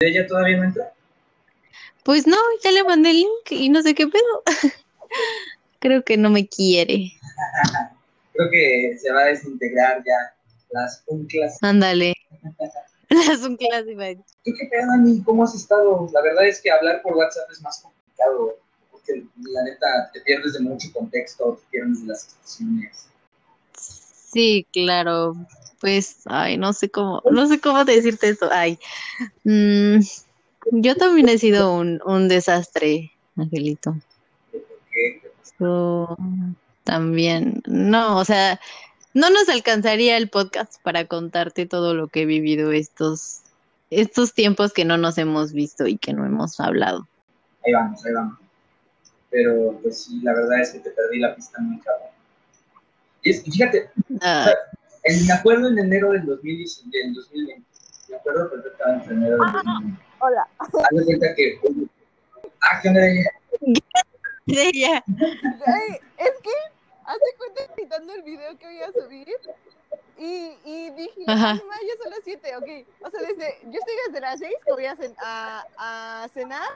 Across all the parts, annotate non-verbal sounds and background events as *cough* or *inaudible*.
¿Ella todavía no entra? Pues no, ya le mandé el link y no sé qué pedo. *laughs* Creo que no me quiere. *laughs* Creo que se va a desintegrar ya las unclas. Ándale. *laughs* las unclas iba ¿Tú qué pedo, Dani? ¿Cómo has estado? La verdad es que hablar por WhatsApp es más complicado. Porque la neta te pierdes de mucho contexto, te pierdes de las situaciones. Sí, claro. Pues, ay, no sé cómo, no sé cómo decirte esto. Ay, mm, yo también he sido un, un desastre, Angelito. Yo también, no, o sea, no nos alcanzaría el podcast para contarte todo lo que he vivido estos, estos tiempos que no nos hemos visto y que no hemos hablado. Ahí vamos, ahí vamos. Pero pues sí, la verdad es que te perdí la pista muy cabrón. Y es, fíjate, Ah, en- me acuerdo en enero del 2019, del 2020. Me acuerdo perfectamente en enero del 2020. *laughs* Hola. De cuenta que. Ah, ¿qué onda? ella. Ay, es que, hace cuenta editando el video que voy a subir y, y dije, Ajá. "Ay, mamá, ya son las 7, ok. O sea, desde, yo estoy desde las 6 que voy a, cen- a, a cenar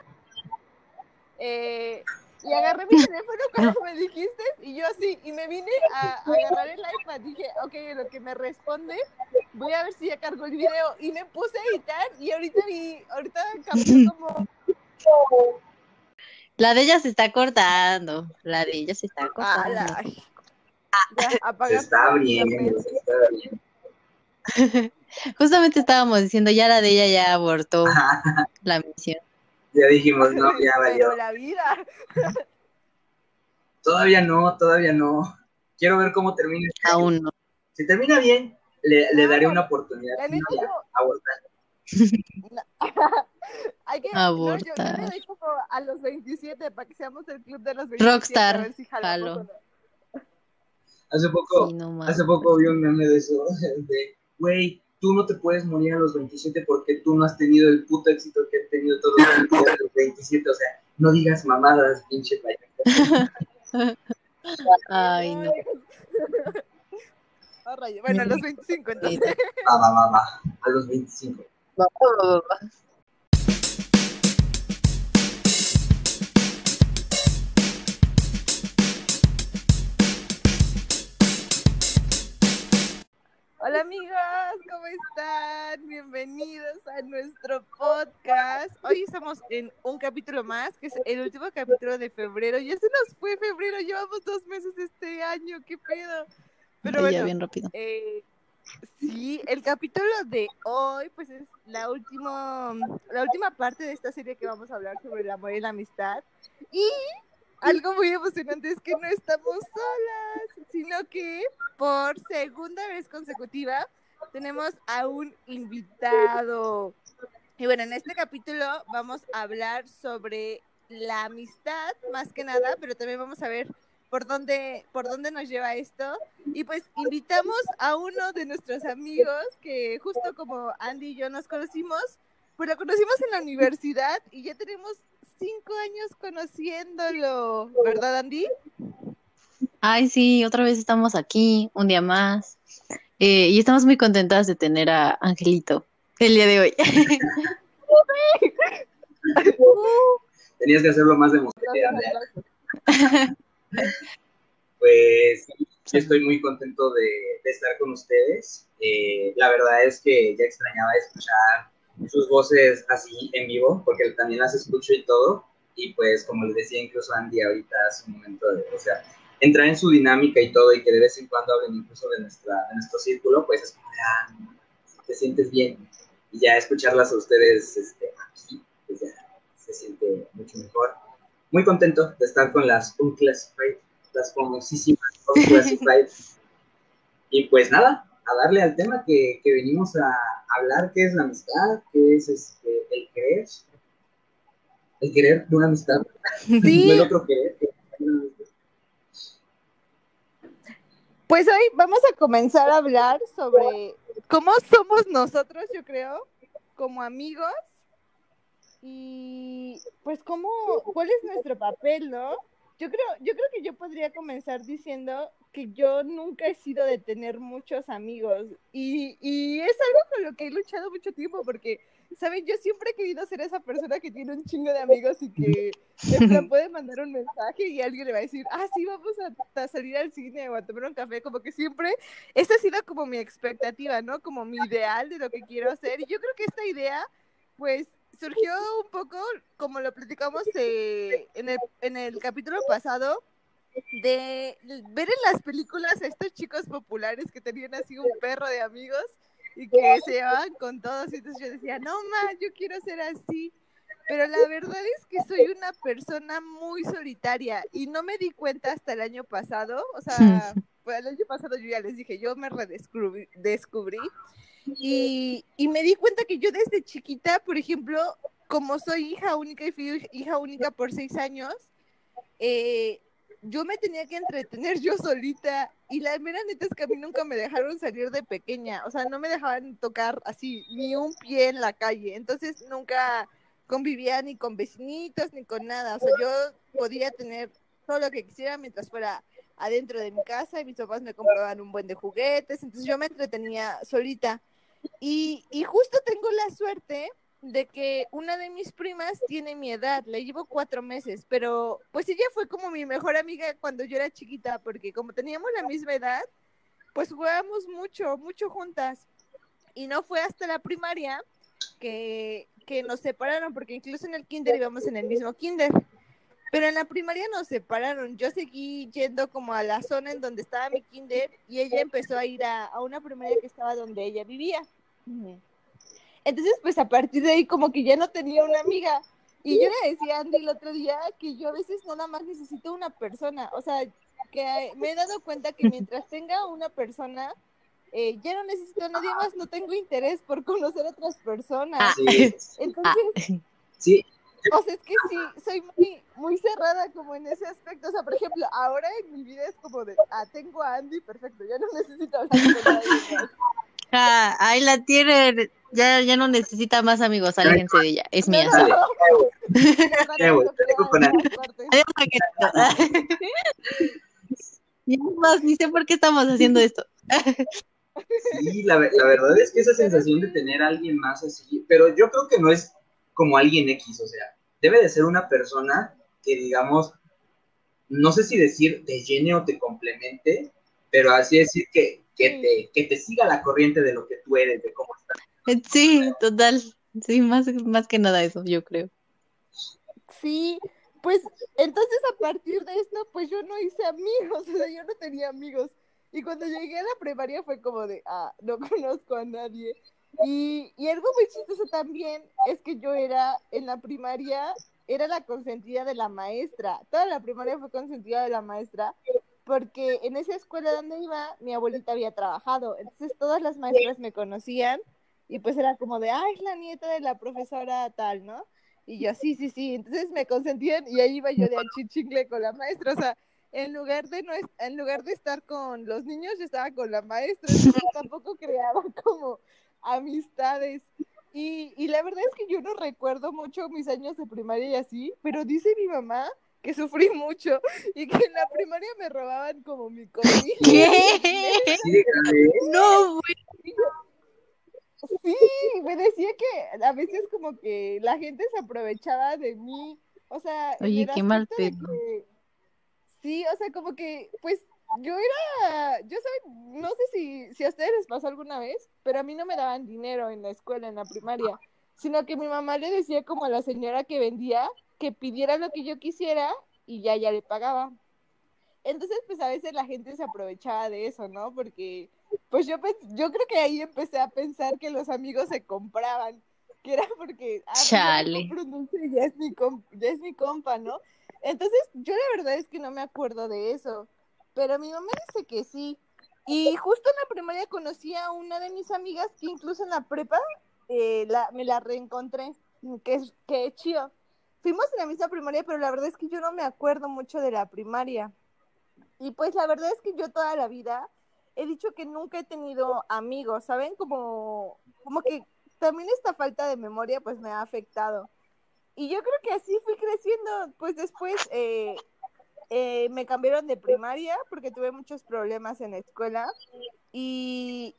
eh, y agarré mi teléfono cuando me dijiste y yo así, y me vine a, a agarrar el iPad. Dije, ok, lo que me responde, voy a ver si ya cargo el video y me puse a editar y ahorita vi, ahorita cambió *laughs* como... La de ella se está cortando. La de ella se está cortando. ¡Ala! Ya, Se apaga está abriendo, se está abriendo. *laughs* Justamente estábamos diciendo, ya la de ella ya abortó la misión. Ya dijimos, no, *laughs* ya valió. Pero la vida. *laughs* Todavía no, todavía no. Quiero ver cómo termina. este año. Aún no. Si termina bien, le, le daré una oportunidad. Si *laughs* no, ya, abortar. Hay que, no, yo, yo Abortar. le doy como a los 27 para que seamos el club de los 27. Rockstar, a ver si jalamos jalo. o no. Hace poco, Sí, no mames. hace poco vi un meme de eso, de, güey, tú no te puedes morir a los 27 porque tú no has tenido el puto éxito que han tenido todos los demás a los 27, o sea, no digas mamadas, pinche payaso. Ay, no. *laughs* Bueno, a los 25 entonces. Va, va, va, va, a los 25. Hola amigos, ¿cómo están? Bienvenidos a nuestro podcast. Hoy estamos en un capítulo más, que es el último capítulo de febrero. Ya se nos fue febrero, llevamos dos meses este año, qué pedo. Pero Ya bueno, bien rápido. Eh, sí, el capítulo de hoy, pues es la última, la última parte de esta serie que vamos a hablar sobre el amor y la amistad. Y algo muy emocionante es que no estamos solas, sino que por segunda vez consecutiva tenemos a un invitado. Y bueno, en este capítulo vamos a hablar sobre la amistad, más que nada, pero también vamos a ver por dónde, por dónde nos lleva esto. Y pues invitamos a uno de nuestros amigos que justo como Andy y yo nos conocimos, pues lo conocimos en la universidad y ya tenemos cinco años conociéndolo, ¿verdad Andy? Ay, sí, otra vez estamos aquí, un día más. Eh, y estamos muy contentas de tener a Angelito el día de hoy. *laughs* Tenías que hacerlo más emocionante. Pues yo estoy muy contento de, de estar con ustedes. Eh, la verdad es que ya extrañaba escuchar sus voces así en vivo, porque también las escucho y todo. Y pues, como les decía incluso Andy ahorita hace un momento, de, o sea, entrar en su dinámica y todo, y que de vez en cuando hablen incluso de, nuestra, de nuestro círculo, pues es como, ah, te sientes bien. Y ya escucharlas a ustedes este, aquí, pues ya se siente mucho mejor. Muy contento de estar con las Unclassified, las famosísimas *laughs* Unclassified. y pues nada, a darle al tema que, que venimos a hablar, que es la amistad, que es este, el querer, el querer de una amistad, no Sí, *laughs* el otro querer. que- pues hoy vamos a comenzar a hablar sobre cómo somos nosotros, yo creo, como amigos y pues cómo, cuál es nuestro papel, ¿no? Yo creo, yo creo que yo podría comenzar diciendo que yo nunca he sido de tener muchos amigos y, y es algo con lo que he luchado mucho tiempo porque ¿saben? Yo siempre he querido ser esa persona que tiene un chingo de amigos y que en puede mandar un mensaje y alguien le va a decir, ah, sí, vamos a, salir al cine o a tomar un café, como que siempre, esa ha sido como mi expectativa, ¿no? Como mi ideal de lo que quiero hacer. Y yo creo que esta idea, pues, surgió un poco, como lo platicamos eh, en, el, en el capítulo pasado, de ver en las películas a estos chicos populares que tenían así un perro de amigos y que se llevaban con todos. Y entonces yo decía, no más, yo quiero ser así. Pero la verdad es que soy una persona muy solitaria y no me di cuenta hasta el año pasado. O sea, pues el año pasado yo ya les dije, yo me redescubrí descubrí, y, y me di cuenta que yo desde chiquita, por ejemplo, como soy hija única y fui hija única por seis años, eh, yo me tenía que entretener yo solita y la mera neta es que a mí nunca me dejaron salir de pequeña, o sea, no me dejaban tocar así ni un pie en la calle, entonces nunca convivía ni con vecinitos ni con nada, o sea, yo podía tener todo lo que quisiera mientras fuera adentro de mi casa y mis papás me compraban un buen de juguetes, entonces yo me entretenía solita. Y, y justo tengo la suerte de que una de mis primas tiene mi edad, le llevo cuatro meses, pero pues ella fue como mi mejor amiga cuando yo era chiquita, porque como teníamos la misma edad, pues jugábamos mucho, mucho juntas. Y no fue hasta la primaria que, que nos separaron, porque incluso en el kinder íbamos en el mismo kinder. Pero en la primaria nos separaron. Yo seguí yendo como a la zona en donde estaba mi kinder y ella empezó a ir a, a una primaria que estaba donde ella vivía. Entonces, pues a partir de ahí como que ya no tenía una amiga. Y yo le decía a Andy el otro día que yo a veces nada más necesito una persona. O sea, que me he dado cuenta que mientras tenga una persona, eh, ya no necesito a nadie más, no tengo interés por conocer a otras personas. Ah, Entonces, sí. O sea, es que sí, soy muy, muy cerrada como en ese aspecto. O sea, por ejemplo, ahora en mi vida es como de, ah, tengo a Andy, perfecto, ya no necesito hablar con nadie. Ah, ahí la tiene, ya, ya no necesita más amigos, aléjense de ella, es mía. ni sé por qué estamos haciendo esto. Sí, la, la, verdad es que esa sensación de tener a alguien más así, pero yo creo que no es como alguien X, o sea, debe de ser una persona que digamos, no sé si decir te llene o te complemente, pero así decir que, que te, que te siga la corriente de lo que tú eres, de cómo estás. *laughs* Sí, total. Sí, más, más que nada eso, yo creo. Sí, pues entonces a partir de esto, pues yo no hice amigos, *laughs* o sea, yo no tenía amigos. Y cuando llegué a la primaria fue como de, ah, no *laughs* conozco a nadie. Y, y algo muy chistoso también es que yo era en la primaria, era la consentida de la maestra. Toda la primaria fue consentida de la maestra porque en esa escuela donde iba, mi abuelita había trabajado, entonces todas las maestras me conocían y pues era como de, ah, es la nieta de la profesora tal, ¿no? Y yo, sí, sí, sí, entonces me consentían y ahí iba yo de chichingle con la maestra, o sea, en lugar de no en lugar de estar con los niños, yo estaba con la maestra, entonces tampoco creaba *laughs* como amistades. Y, y la verdad es que yo no recuerdo mucho mis años de primaria y así, pero dice mi mamá que sufrí mucho *laughs* y que en la primaria me robaban como mi comida. ¿Qué? *laughs* No, güey. Sí, me decía que a veces como que la gente se aprovechaba de mí, o sea, oye, qué mal pedo. Sí, o sea, como que, pues, yo era, yo sé, no sé si, si a ustedes les pasó alguna vez, pero a mí no me daban dinero en la escuela, en la primaria, sino que mi mamá le decía como a la señora que vendía que pidiera lo que yo quisiera y ya, ya le pagaba. Entonces, pues a veces la gente se aprovechaba de eso, ¿no? Porque, pues yo, yo creo que ahí empecé a pensar que los amigos se compraban, que era porque, ah, pues, Chale. ya, es mi ya es mi compa, ¿no? Entonces, yo la verdad es que no me acuerdo de eso, pero mi mamá dice que sí. Y justo en la primaria conocí a una de mis amigas que incluso en la prepa eh, la, me la reencontré, que es, que es chido fuimos en la misma primaria, pero la verdad es que yo no me acuerdo mucho de la primaria. Y pues la verdad es que yo toda la vida he dicho que nunca he tenido amigos, ¿saben? Como, como que también esta falta de memoria pues me ha afectado. Y yo creo que así fui creciendo, pues después eh, eh, me cambiaron de primaria porque tuve muchos problemas en la escuela y,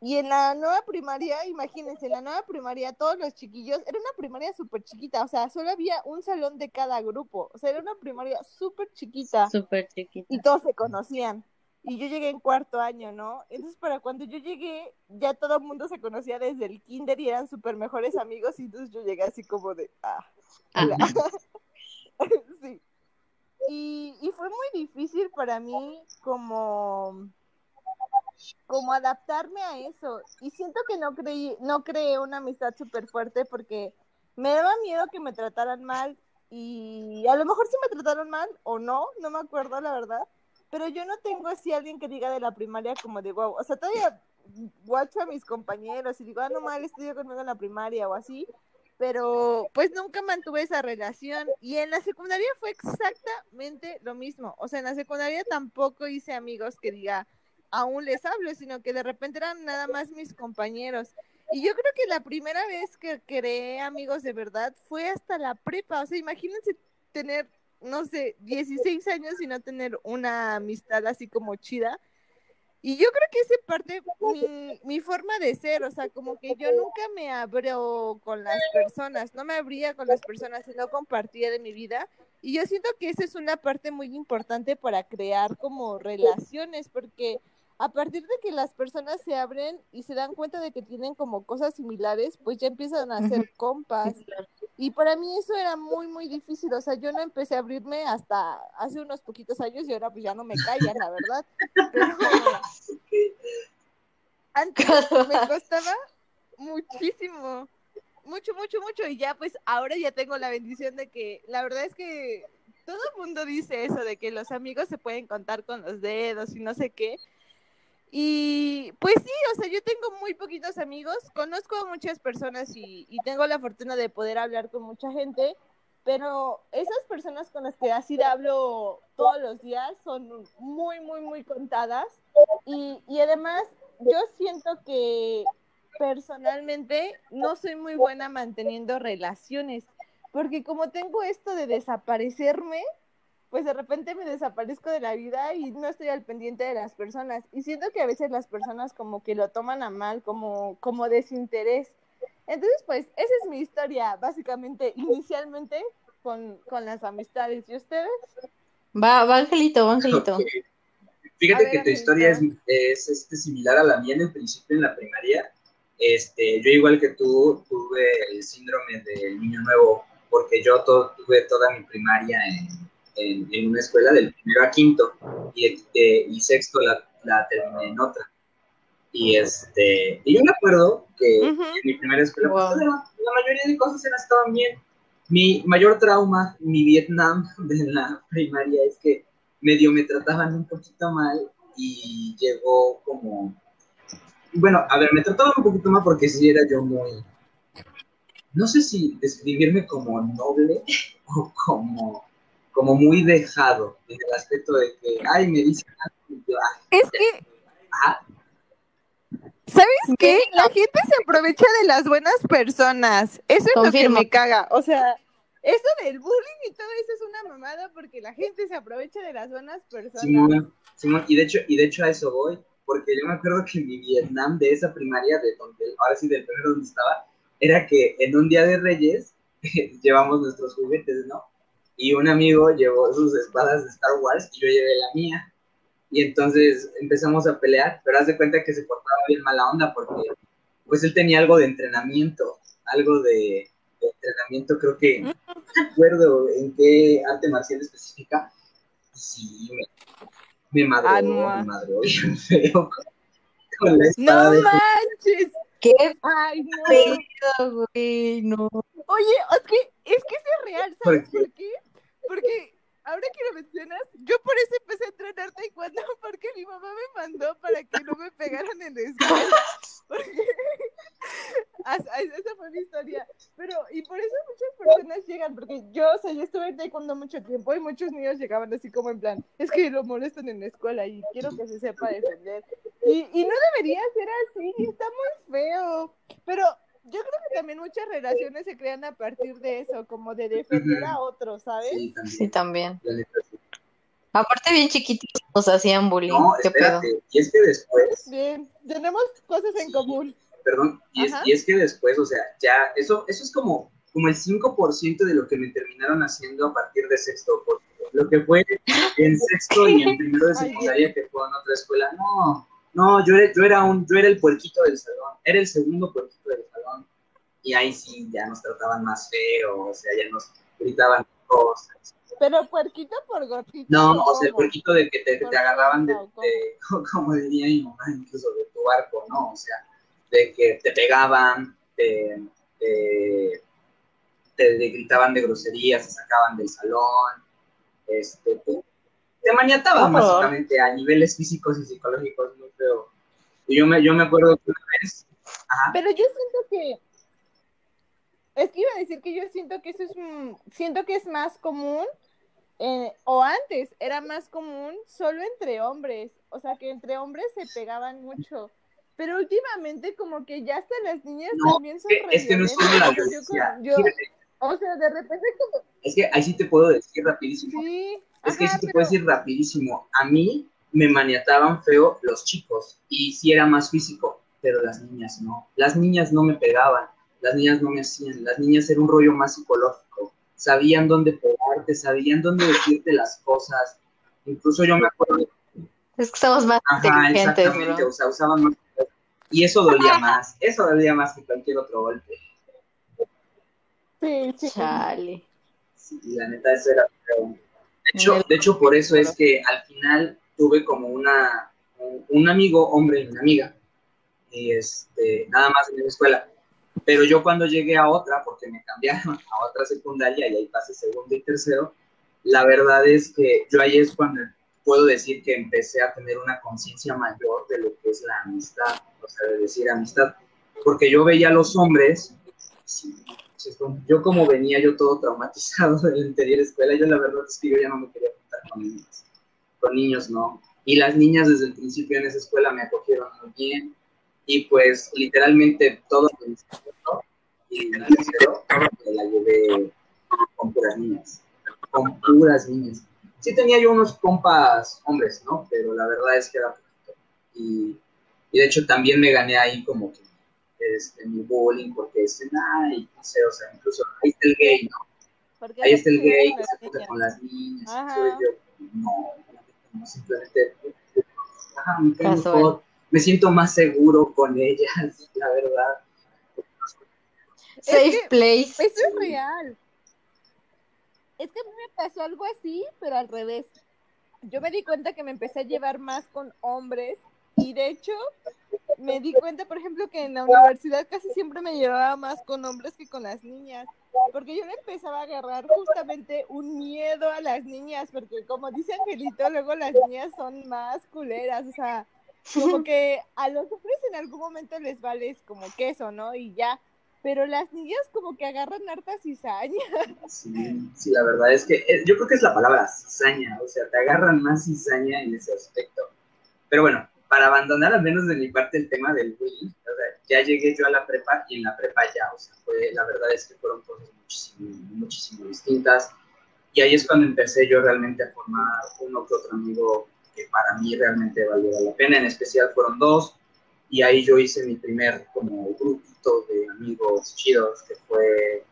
Y en la nueva primaria, imagínense, en la nueva primaria todos los chiquillos, era una primaria súper chiquita, o sea, solo había un salón de cada grupo, o sea, era una primaria súper chiquita. Súper chiquita. Y todos se conocían. Y yo llegué en cuarto año, ¿no? Entonces, para cuando yo llegué, ya todo el mundo se conocía desde el kinder y eran súper mejores amigos, y entonces yo llegué así como de, ah, hola. *laughs* sí. Y, y fue muy difícil para mí como como adaptarme a eso. Y siento que no creí, no creé una amistad súper fuerte porque me daba miedo que me trataran mal y a lo mejor sí me trataron mal o no, no me acuerdo la verdad, pero yo no tengo así alguien que diga de la primaria como de wow, o sea, todavía guacho a mis compañeros y digo, ah, no mal, estudió conmigo en la primaria o así, pero pues nunca mantuve esa relación y en la secundaria fue exactamente lo mismo, o sea, en la secundaria tampoco hice amigos que diga, aún les hablo, sino que de repente eran nada más mis compañeros. Y yo creo que la primera vez que creé amigos de verdad fue hasta la prepa. O sea, imagínense tener, no sé, 16 años y no tener una amistad así como chida. Y yo creo que ese parte mi, mi forma de ser, o sea, como que yo nunca me abro con las personas, no me abría con las personas y no compartía de mi vida. Y yo siento que esa es una parte muy importante para crear como relaciones, porque a partir de que las personas se abren y se dan cuenta de que tienen como cosas similares, pues ya empiezan a hacer compas. Y para mí eso era muy, muy difícil. O sea, yo no empecé a abrirme hasta hace unos poquitos años y ahora pues ya no me callan, la verdad. Pero antes me *laughs* costaba muchísimo. Mucho, mucho, mucho. Y ya pues ahora ya tengo la bendición de que la verdad es que todo el mundo dice eso de que los amigos se pueden contar con los dedos y no sé qué. Y pues sí, o sea, yo tengo muy poquitos amigos, conozco a muchas personas y, tengo la fortuna de poder hablar con mucha gente, pero esas personas con las que así hablo todos los días son muy, muy, muy contadas. Y, y además, yo siento que personalmente no soy muy buena manteniendo relaciones, porque como tengo esto de desaparecerme, pues de repente me desaparezco de la vida y no estoy al pendiente de las personas. Y siento que a veces las personas como que lo toman a mal, como, como desinterés. Entonces, pues, esa es mi historia, básicamente, inicialmente con, con las amistades. ¿Y ustedes? Va, va Angelito, va Angelito. Fíjate que tu historia es, es este, similar a la mía en el principio, en la primaria. Este, yo igual que tú tuve el síndrome del niño nuevo, porque yo tuve toda mi primaria en en, una escuela del primero a quinto y, y sexto la, la, terminé en otra. Y, este, y yo me acuerdo que en mi primera escuela pues, la, mayoría de cosas estaban bien. Mi mayor trauma, mi Vietnam *laughs* de la primaria es que medio me trataban un poquito mal y llegó como... Bueno, a ver, me trataban un poquito mal porque sí era yo muy... No sé si describirme como noble *laughs* o como como muy dejado en el aspecto de que, ay, me dicen Es que, ¿sabes qué? La gente se aprovecha de las buenas personas. Eso es lo que me caga. O sea, eso del bullying y todo eso es una mamada porque la gente se aprovecha de las buenas personas. y de hecho, y de hecho a eso voy, porque yo me acuerdo que mi Vietnam de esa primaria, de donde, ahora sí del primero donde estaba, era que en un día de Reyes *laughs* llevamos nuestros juguetes, ¿no? Y un amigo llevó sus espadas de Star Wars y yo llevé la mía. Y entonces empezamos a pelear, pero haz de cuenta que se portaba bien mala onda porque pues él tenía algo de entrenamiento, algo de, entrenamiento, creo que no recuerdo en qué arte marcial específica. Sí, me, me madreó, ah, no. me madreó feo con, la espada. ¡No manches! ¡Qué Ay, no. güey! No. Oye, es que, es que es real, ¿sabes por qué? Porque ahora que lo mencionas, yo por eso empecé a entrenar taekwondo, *laughs* porque mi mamá me mandó para que no me pegaran en la escuela. *laughs* *laughs* esa fue mi historia. Pero, y por eso muchas personas llegan, porque yo, o sea, yo estuve en taekwondo mucho tiempo y muchos niños llegaban así como en plan, es que lo molestan en la escuela y quiero que se sepa defender. Y, y no debería ser así, está muy feo. Pero yo creo que también muchas relaciones se crean a partir de eso, como de defender a otros, ¿sabes? Sí, también. Aparte, bien chiquitos nos hacían bullying. No, ¿Qué pedo? espérate. Y es que después, Bien, tenemos cosas en Sí. común. perdón, y es, y es que después, o sea, ya, eso, eso es como, como el 5% de lo que me terminaron haciendo a partir de sexto, porque lo que fue en *laughs* sexto y en primero de secundaria, que fue en otra escuela, no, no, yo era, yo era un, yo era el puerquito del salón, era el segundo puerquito del salón, y ahí sí, ya nos trataban más feo, o sea, ya nos gritaban cosas. Pero puerquito por gordito. No, ¿o sea, el puerquito de que te, agarraban de, *laughs* como diría mi mamá, incluso de tu barco, ¿no? O sea, de que te pegaban, te, te, te- te gritaban de groserías, te sacaban del salón, este, te, te maniataban básicamente a niveles físicos y psicológicos muy feo. Y yo me, yo me acuerdo que una vez, ajá, Pero yo siento que. Es que iba a decir que yo siento que eso es. mm, Siento que es más común. eh, o antes era más común solo entre hombres. O sea, que entre hombres se pegaban mucho. Pero últimamente, como que ya hasta las niñas No, también son. es que no es solo la yo yo- o sea, de repente, como. es que ahí sí te puedo decir rapidísimo. Sí. Es que ajá, sí te pero- puedo decir rapidísimo. A mí me maniataban feo los chicos y sí era más físico, pero las niñas no. Las niñas no me pegaban, las niñas no me hacían, las niñas era un rollo más psicológico. Sabían dónde pegarte, sabían dónde decirte las cosas. Incluso yo me acuerdo, Es que somos más ajá, inteligentes, exactamente, bro. o sea, usaban más. Y eso dolía *laughs* más, eso dolía más que cualquier otro golpe. Sí, sí. Chale. Sí, la neta, eso era. De hecho, de hecho, por eso es que al final tuve como una, un, amigo, hombre y una amiga, y este, nada más en la escuela. Pero yo cuando llegué a otra, porque me cambiaron a otra secundaria y ahí pasé segundo y tercero, la verdad es que yo ahí es cuando puedo decir que empecé a tener una conciencia mayor de lo que es la amistad, o sea, de decir amistad, porque yo veía a los hombres, yo como venía yo todo traumatizado *laughs* de la anterior escuela, yo la verdad es que yo ya no me quería juntar con niños, con niños no, y las niñas desde el principio en esa escuela me acogieron muy bien, y pues literalmente todo el instituto y me la llevé con puras niñas, con puras niñas. Sí tenía yo unos compas hombres, ¿no? Pero la verdad es que era poquito. Y, y de hecho también me gané ahí como que este, mi bullying, porque dicen, ay, no sé, o sea, incluso ahí está el gay, ¿no? Ahí está el gay que se junta niñas. con las niñas. Yo, no, no, simplemente, ajá, me mejor, siento más seguro con ellas, *laughs* la verdad. Safe que- place. Eso es real. Es que a mí me pasó algo así, pero al revés. Yo me di cuenta que me empecé a llevar más con hombres y de hecho me di cuenta, por ejemplo, que en la universidad casi siempre me llevaba más con hombres que con las niñas, porque yo le empezaba a agarrar justamente un miedo a las niñas, porque como dice Angelito, luego las niñas son más culeras, o sea, como *laughs* que a los hombres en algún momento les vales como queso, ¿no? Y ya, pero las niñas como que agarran harta cizaña. *laughs* Sí, sí, la verdad es que yo creo que es la palabra cizaña, o sea, te agarran más cizaña en ese aspecto. Pero bueno, para abandonar al menos de mi parte el tema del bullying, o sea, ya llegué yo a la prepa y en la prepa ya, o sea, fue, la verdad es que fueron cosas muchísimo, muchísimo distintas. Y ahí es cuando empecé yo realmente a formar uno que otro amigo que para mí realmente valió la pena, en especial fueron dos, y ahí yo hice mi primer como grupito de amigos chidos, que fue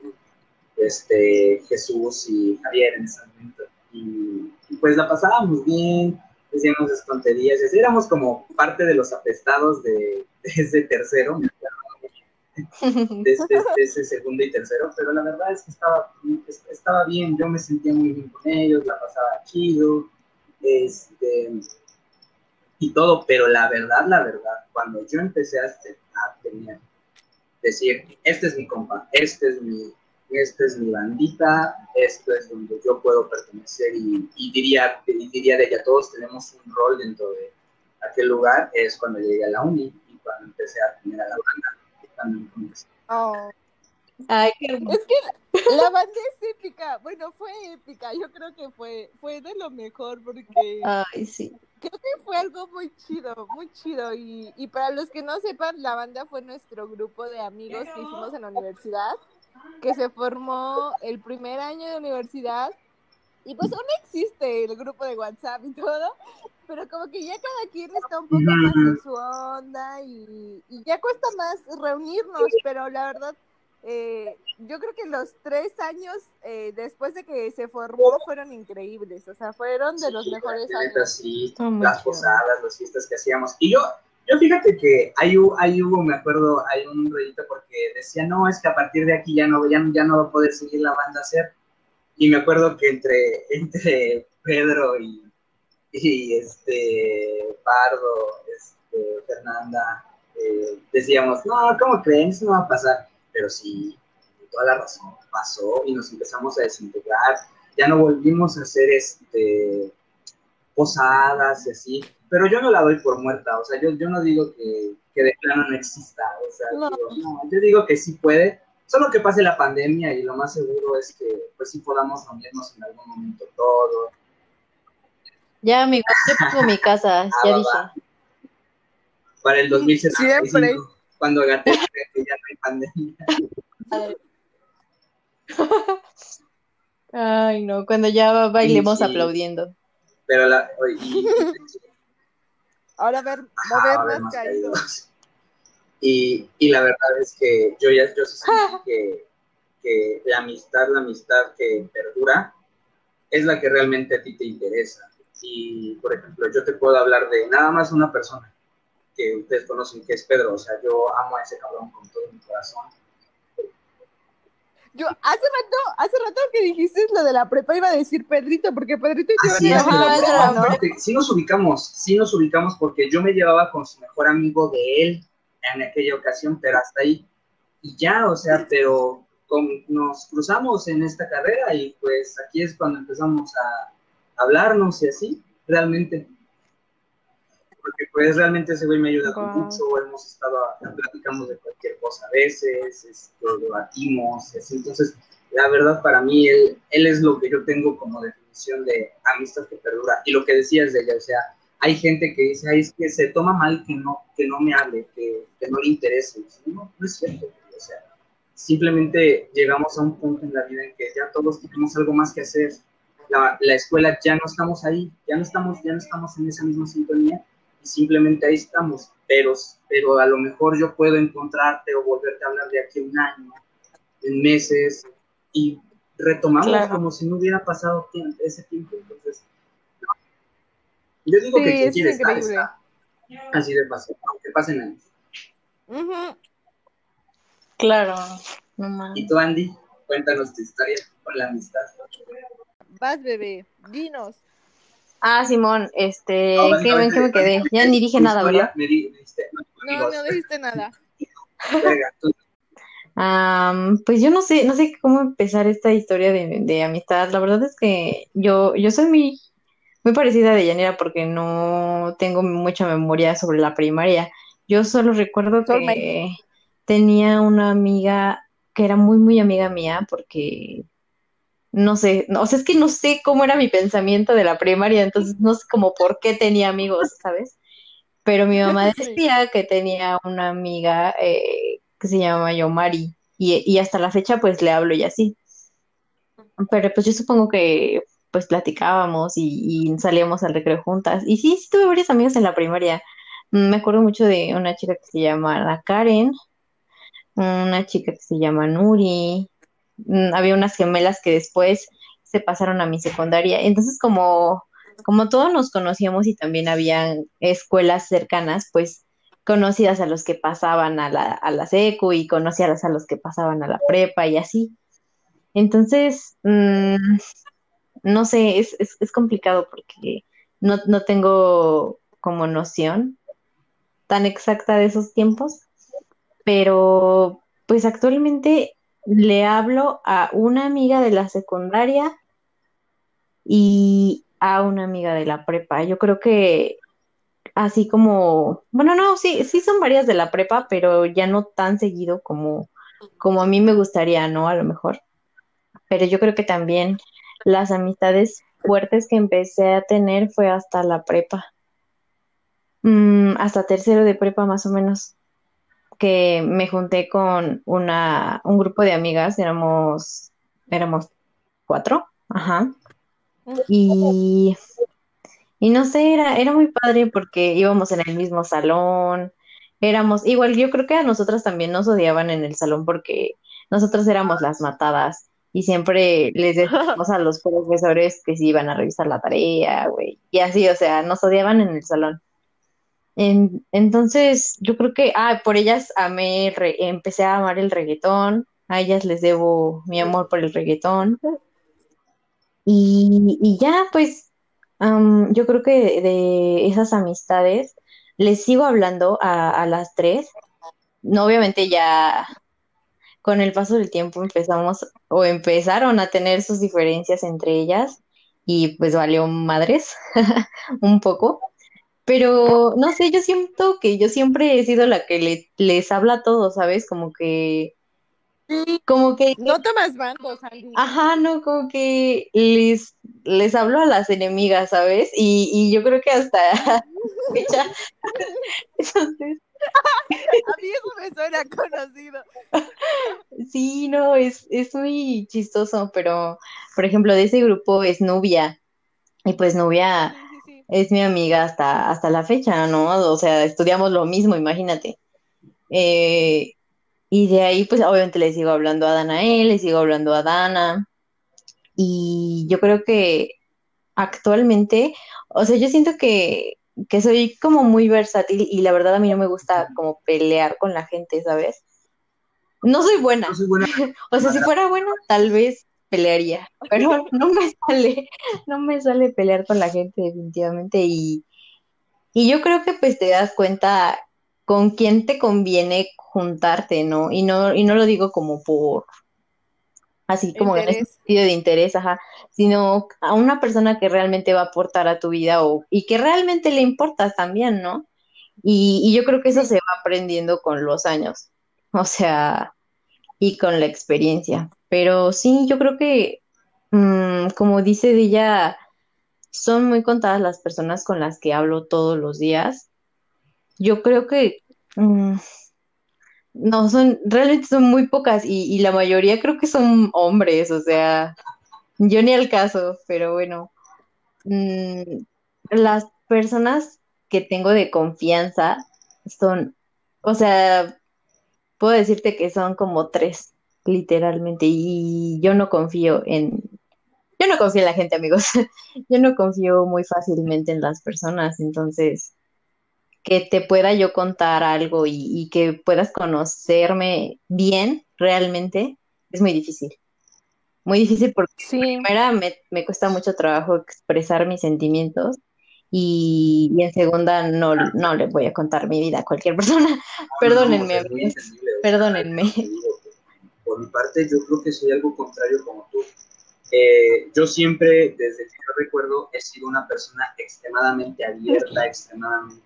este, Jesús y Javier en ese momento. Y, y pues la pasábamos bien, decíamos esas tonterías, éramos como parte de los apestados de, de ese tercero, acuerdo, de, ese- de ese segundo y tercero, pero la verdad es que estaba, estaba bien, yo me sentía muy bien con ellos, la pasaba chido, este, y todo, pero la verdad, la verdad, cuando yo empecé a, a tener, decir, este es mi compa, este es mi, esta es mi bandita, esto es donde yo puedo pertenecer y, y diría, y diría de ella, todos tenemos un rol dentro de aquel lugar, es cuando llegué a la uni y cuando empecé a tener a la banda. comencé. Oh. Ay, qué hermoso. Es que la banda es épica. Bueno, fue épica. Yo creo que fue, fue de lo mejor porque Ay, sí. creo que fue algo muy chido, muy chido. Y, y para los que no sepan, la banda fue nuestro grupo de amigos que hicimos en la universidad, que se formó el primer año de universidad Y pues aún existe el grupo de WhatsApp y todo, pero como que ya cada quien está un poco más en su onda y, y ya cuesta más reunirnos, pero la verdad, eh, yo creo que los tres años eh, después de que se formó fueron increíbles, o sea, fueron de los mejores años. Sí, las posadas, las fiestas que hacíamos. Y yo, yo fíjate que ahí, ahí hubo, me acuerdo, hay un rollito porque decía, no, es que a partir de aquí ya no, ya, ya no va a poder seguir la banda hacer. Y me acuerdo que entre, *laughs* entre Pedro y, y este Pardo, este, Fernanda, eh, decíamos, no, ¿cómo creen? Eso no va a pasar. Pero sí, toda la razón, pasó y nos empezamos a desintegrar. Ya no volvimos a hacer este posadas y así, pero yo no la doy por muerta, o sea, yo, yo no digo que, que de plano no exista, o sea, no. yo digo que sí puede, solo que pase la pandemia y lo más seguro es que pues sí podamos reunirnos en algún momento todos. Ya, amigo, yo pongo mi casa, *laughs* ah, ya dije. Para el 2065, Siempre. cuando Gate que ya no hay pandemia. *laughs* Ay, no, cuando ya bailemos sí, sí. aplaudiendo. Pero la, y, Ahora ver, a ver más caídos. caídos. Y, y, la verdad es que yo ya yo sé *laughs* que, que la amistad, la amistad que perdura, es la que realmente a ti te interesa. Y, por ejemplo, yo te puedo hablar de nada más una persona que ustedes conocen, que es Pedro. O sea, yo amo a ese cabrón con todo mi corazón. Yo hace rato, hace rato que dijiste lo de la prepa iba a decir Pedrito, porque Pedrito y yo sí, prepa, ¿no? sí nos ubicamos, sí nos ubicamos porque yo me llevaba con su mejor amigo de él en aquella ocasión, pero hasta ahí. Y ya, o sea, pero con, nos cruzamos en esta carrera y pues aquí es cuando empezamos a hablarnos y así, realmente porque pues realmente ese güey me ayuda wow. mucho, hemos estado, platicamos de cualquier cosa a veces, este, debatimos, así. entonces la verdad para mí él, él es lo que yo tengo como definición de amistad que perdura, y lo que decías de ella, o sea, hay gente que dice, Ay, es que se toma mal que no, que no me hable, que, que no le interese, no, no es cierto, o sea, simplemente llegamos a un punto en la vida en que ya todos tenemos algo más que hacer, la, la escuela ya no estamos ahí, ya no estamos, ya no estamos en esa misma sintonía, simplemente ahí estamos, pero, pero a lo mejor yo puedo encontrarte o volverte a hablar de aquí un año, en meses, y retomamos claro. como si no hubiera pasado ese tiempo. Entonces, no. yo digo sí, que quien quiere estar, está. Así de fácil, aunque pasen años. Uh -huh. Claro. No y tú, Andy, cuéntanos tu historia con la amistad. Vas, bebé, dinos. Ah, Simón, este, no, ¿qué, ¿en qué me quedé? Ya ni dije nada, ¿verdad? Me di, diste, no, no dijiste nada. Um, pues yo no sé, no sé cómo empezar esta historia de, de, amistad. La verdad es que yo, yo soy muy, muy parecida a Deyanira porque no tengo mucha memoria sobre la primaria. Yo solo recuerdo que tenía una amiga que era muy, muy amiga mía porque no sé, no, o sea, es que no sé cómo era mi pensamiento de la primaria, entonces no sé como por qué tenía amigos, ¿sabes? Pero mi mamá *laughs* decía que tenía una amiga eh, que se llama Yomari y, y hasta la fecha pues le hablo y así. Pero pues yo supongo que pues platicábamos y, y salíamos al recreo juntas. Y sí, sí tuve varias amigas en la primaria. Me acuerdo mucho de una chica que se llama Karen, una chica que se llama Nuri, Mm, había unas gemelas que después se pasaron a mi secundaria. Entonces, como, como todos nos conocíamos y también habían escuelas cercanas, pues conocidas a los que pasaban a la, a la secu y conocías a los que pasaban a la prepa y así. Entonces, mmm, no sé, es, es, es complicado porque no, no tengo como noción tan exacta de esos tiempos, pero pues actualmente le hablo a una amiga de la secundaria y a una amiga de la prepa. Yo creo que así como, bueno, no, sí, sí son varias de la prepa, pero ya no tan seguido como, como a mí me gustaría, ¿no? A lo mejor. Pero yo creo que también las amistades fuertes que empecé a tener fue hasta la prepa. Mm, hasta tercero de prepa más o menos que me junté con una, un grupo de amigas, éramos, éramos cuatro, ajá. Y, y no sé, era, era muy padre porque íbamos en el mismo salón, éramos, igual yo creo que a nosotras también nos odiaban en el salón porque nosotras éramos las matadas y siempre les decíamos a los profesores que si iban a revisar la tarea, güey, y así, o sea, nos odiaban en el salón. Entonces, yo creo que, ah, por ellas amé, empecé a amar el reggaetón, a ellas les debo mi amor por el reggaetón. Y, y ya, pues, yo creo que de esas amistades les sigo hablando a, a las tres. No, obviamente ya con el paso del tiempo empezamos o empezaron a tener sus diferencias entre ellas y pues valió madres *laughs* un poco. Pero no sé, yo siento que yo siempre he sido la que le, les habla a todos, ¿sabes? Como que como que no tomas bandos, Ajá, no, como que les, les hablo a las enemigas, ¿sabes? Y, y yo creo que hasta *laughs* *laughs* Entonces... a mí eso me suena conocido. Sí, no, es, es muy chistoso, pero por ejemplo, de ese grupo es Nubia. Y pues Nubia es mi amiga hasta, hasta la fecha, ¿no? O sea, estudiamos lo mismo, imagínate. Eh, y de ahí, pues obviamente le sigo hablando a Danael, le sigo hablando a Dana. Y yo creo que actualmente, o sea, yo siento que, que soy como muy versátil y la verdad a mí no me gusta como pelear con la gente, ¿sabes? No soy buena. No soy buena. *laughs* o sea, si fuera buena, tal vez pelearía, *laughs* pero no me sale, no me sale pelear con la gente definitivamente y, y yo creo que pues te das cuenta con quién te conviene juntarte, ¿no? Y no, y no lo digo como por así como en ese sentido de interés, ajá, sino a una persona que realmente va a aportar a tu vida o, y que realmente le importas también, ¿no? Y, y yo creo que eso se va aprendiendo con los años, o sea, y con la experiencia. Pero sí, yo creo que, mm, como dice ella, son muy contadas las personas con las que hablo todos los días. Yo creo que mm, no son, realmente son muy pocas y, la mayoría creo que son hombres, o sea, yo ni al caso, pero bueno, mm, las personas que tengo de confianza son, o sea, puedo decirte que son como tres, literalmente, y yo no confío en, yo no confío en la gente, amigos, *laughs* yo no confío muy fácilmente en las personas, entonces que te pueda yo contar algo y, que puedas conocerme bien realmente, es muy difícil. Muy difícil porque primera me, cuesta mucho trabajo expresar mis sentimientos y, en segunda no, no le voy a contar mi vida a cualquier *laughs* persona. Perdónenme, perdónenme. Por mi parte, yo creo que soy algo contrario como tú. Eh, yo siempre, desde que yo recuerdo, he sido una persona extremadamente abierta, extremadamente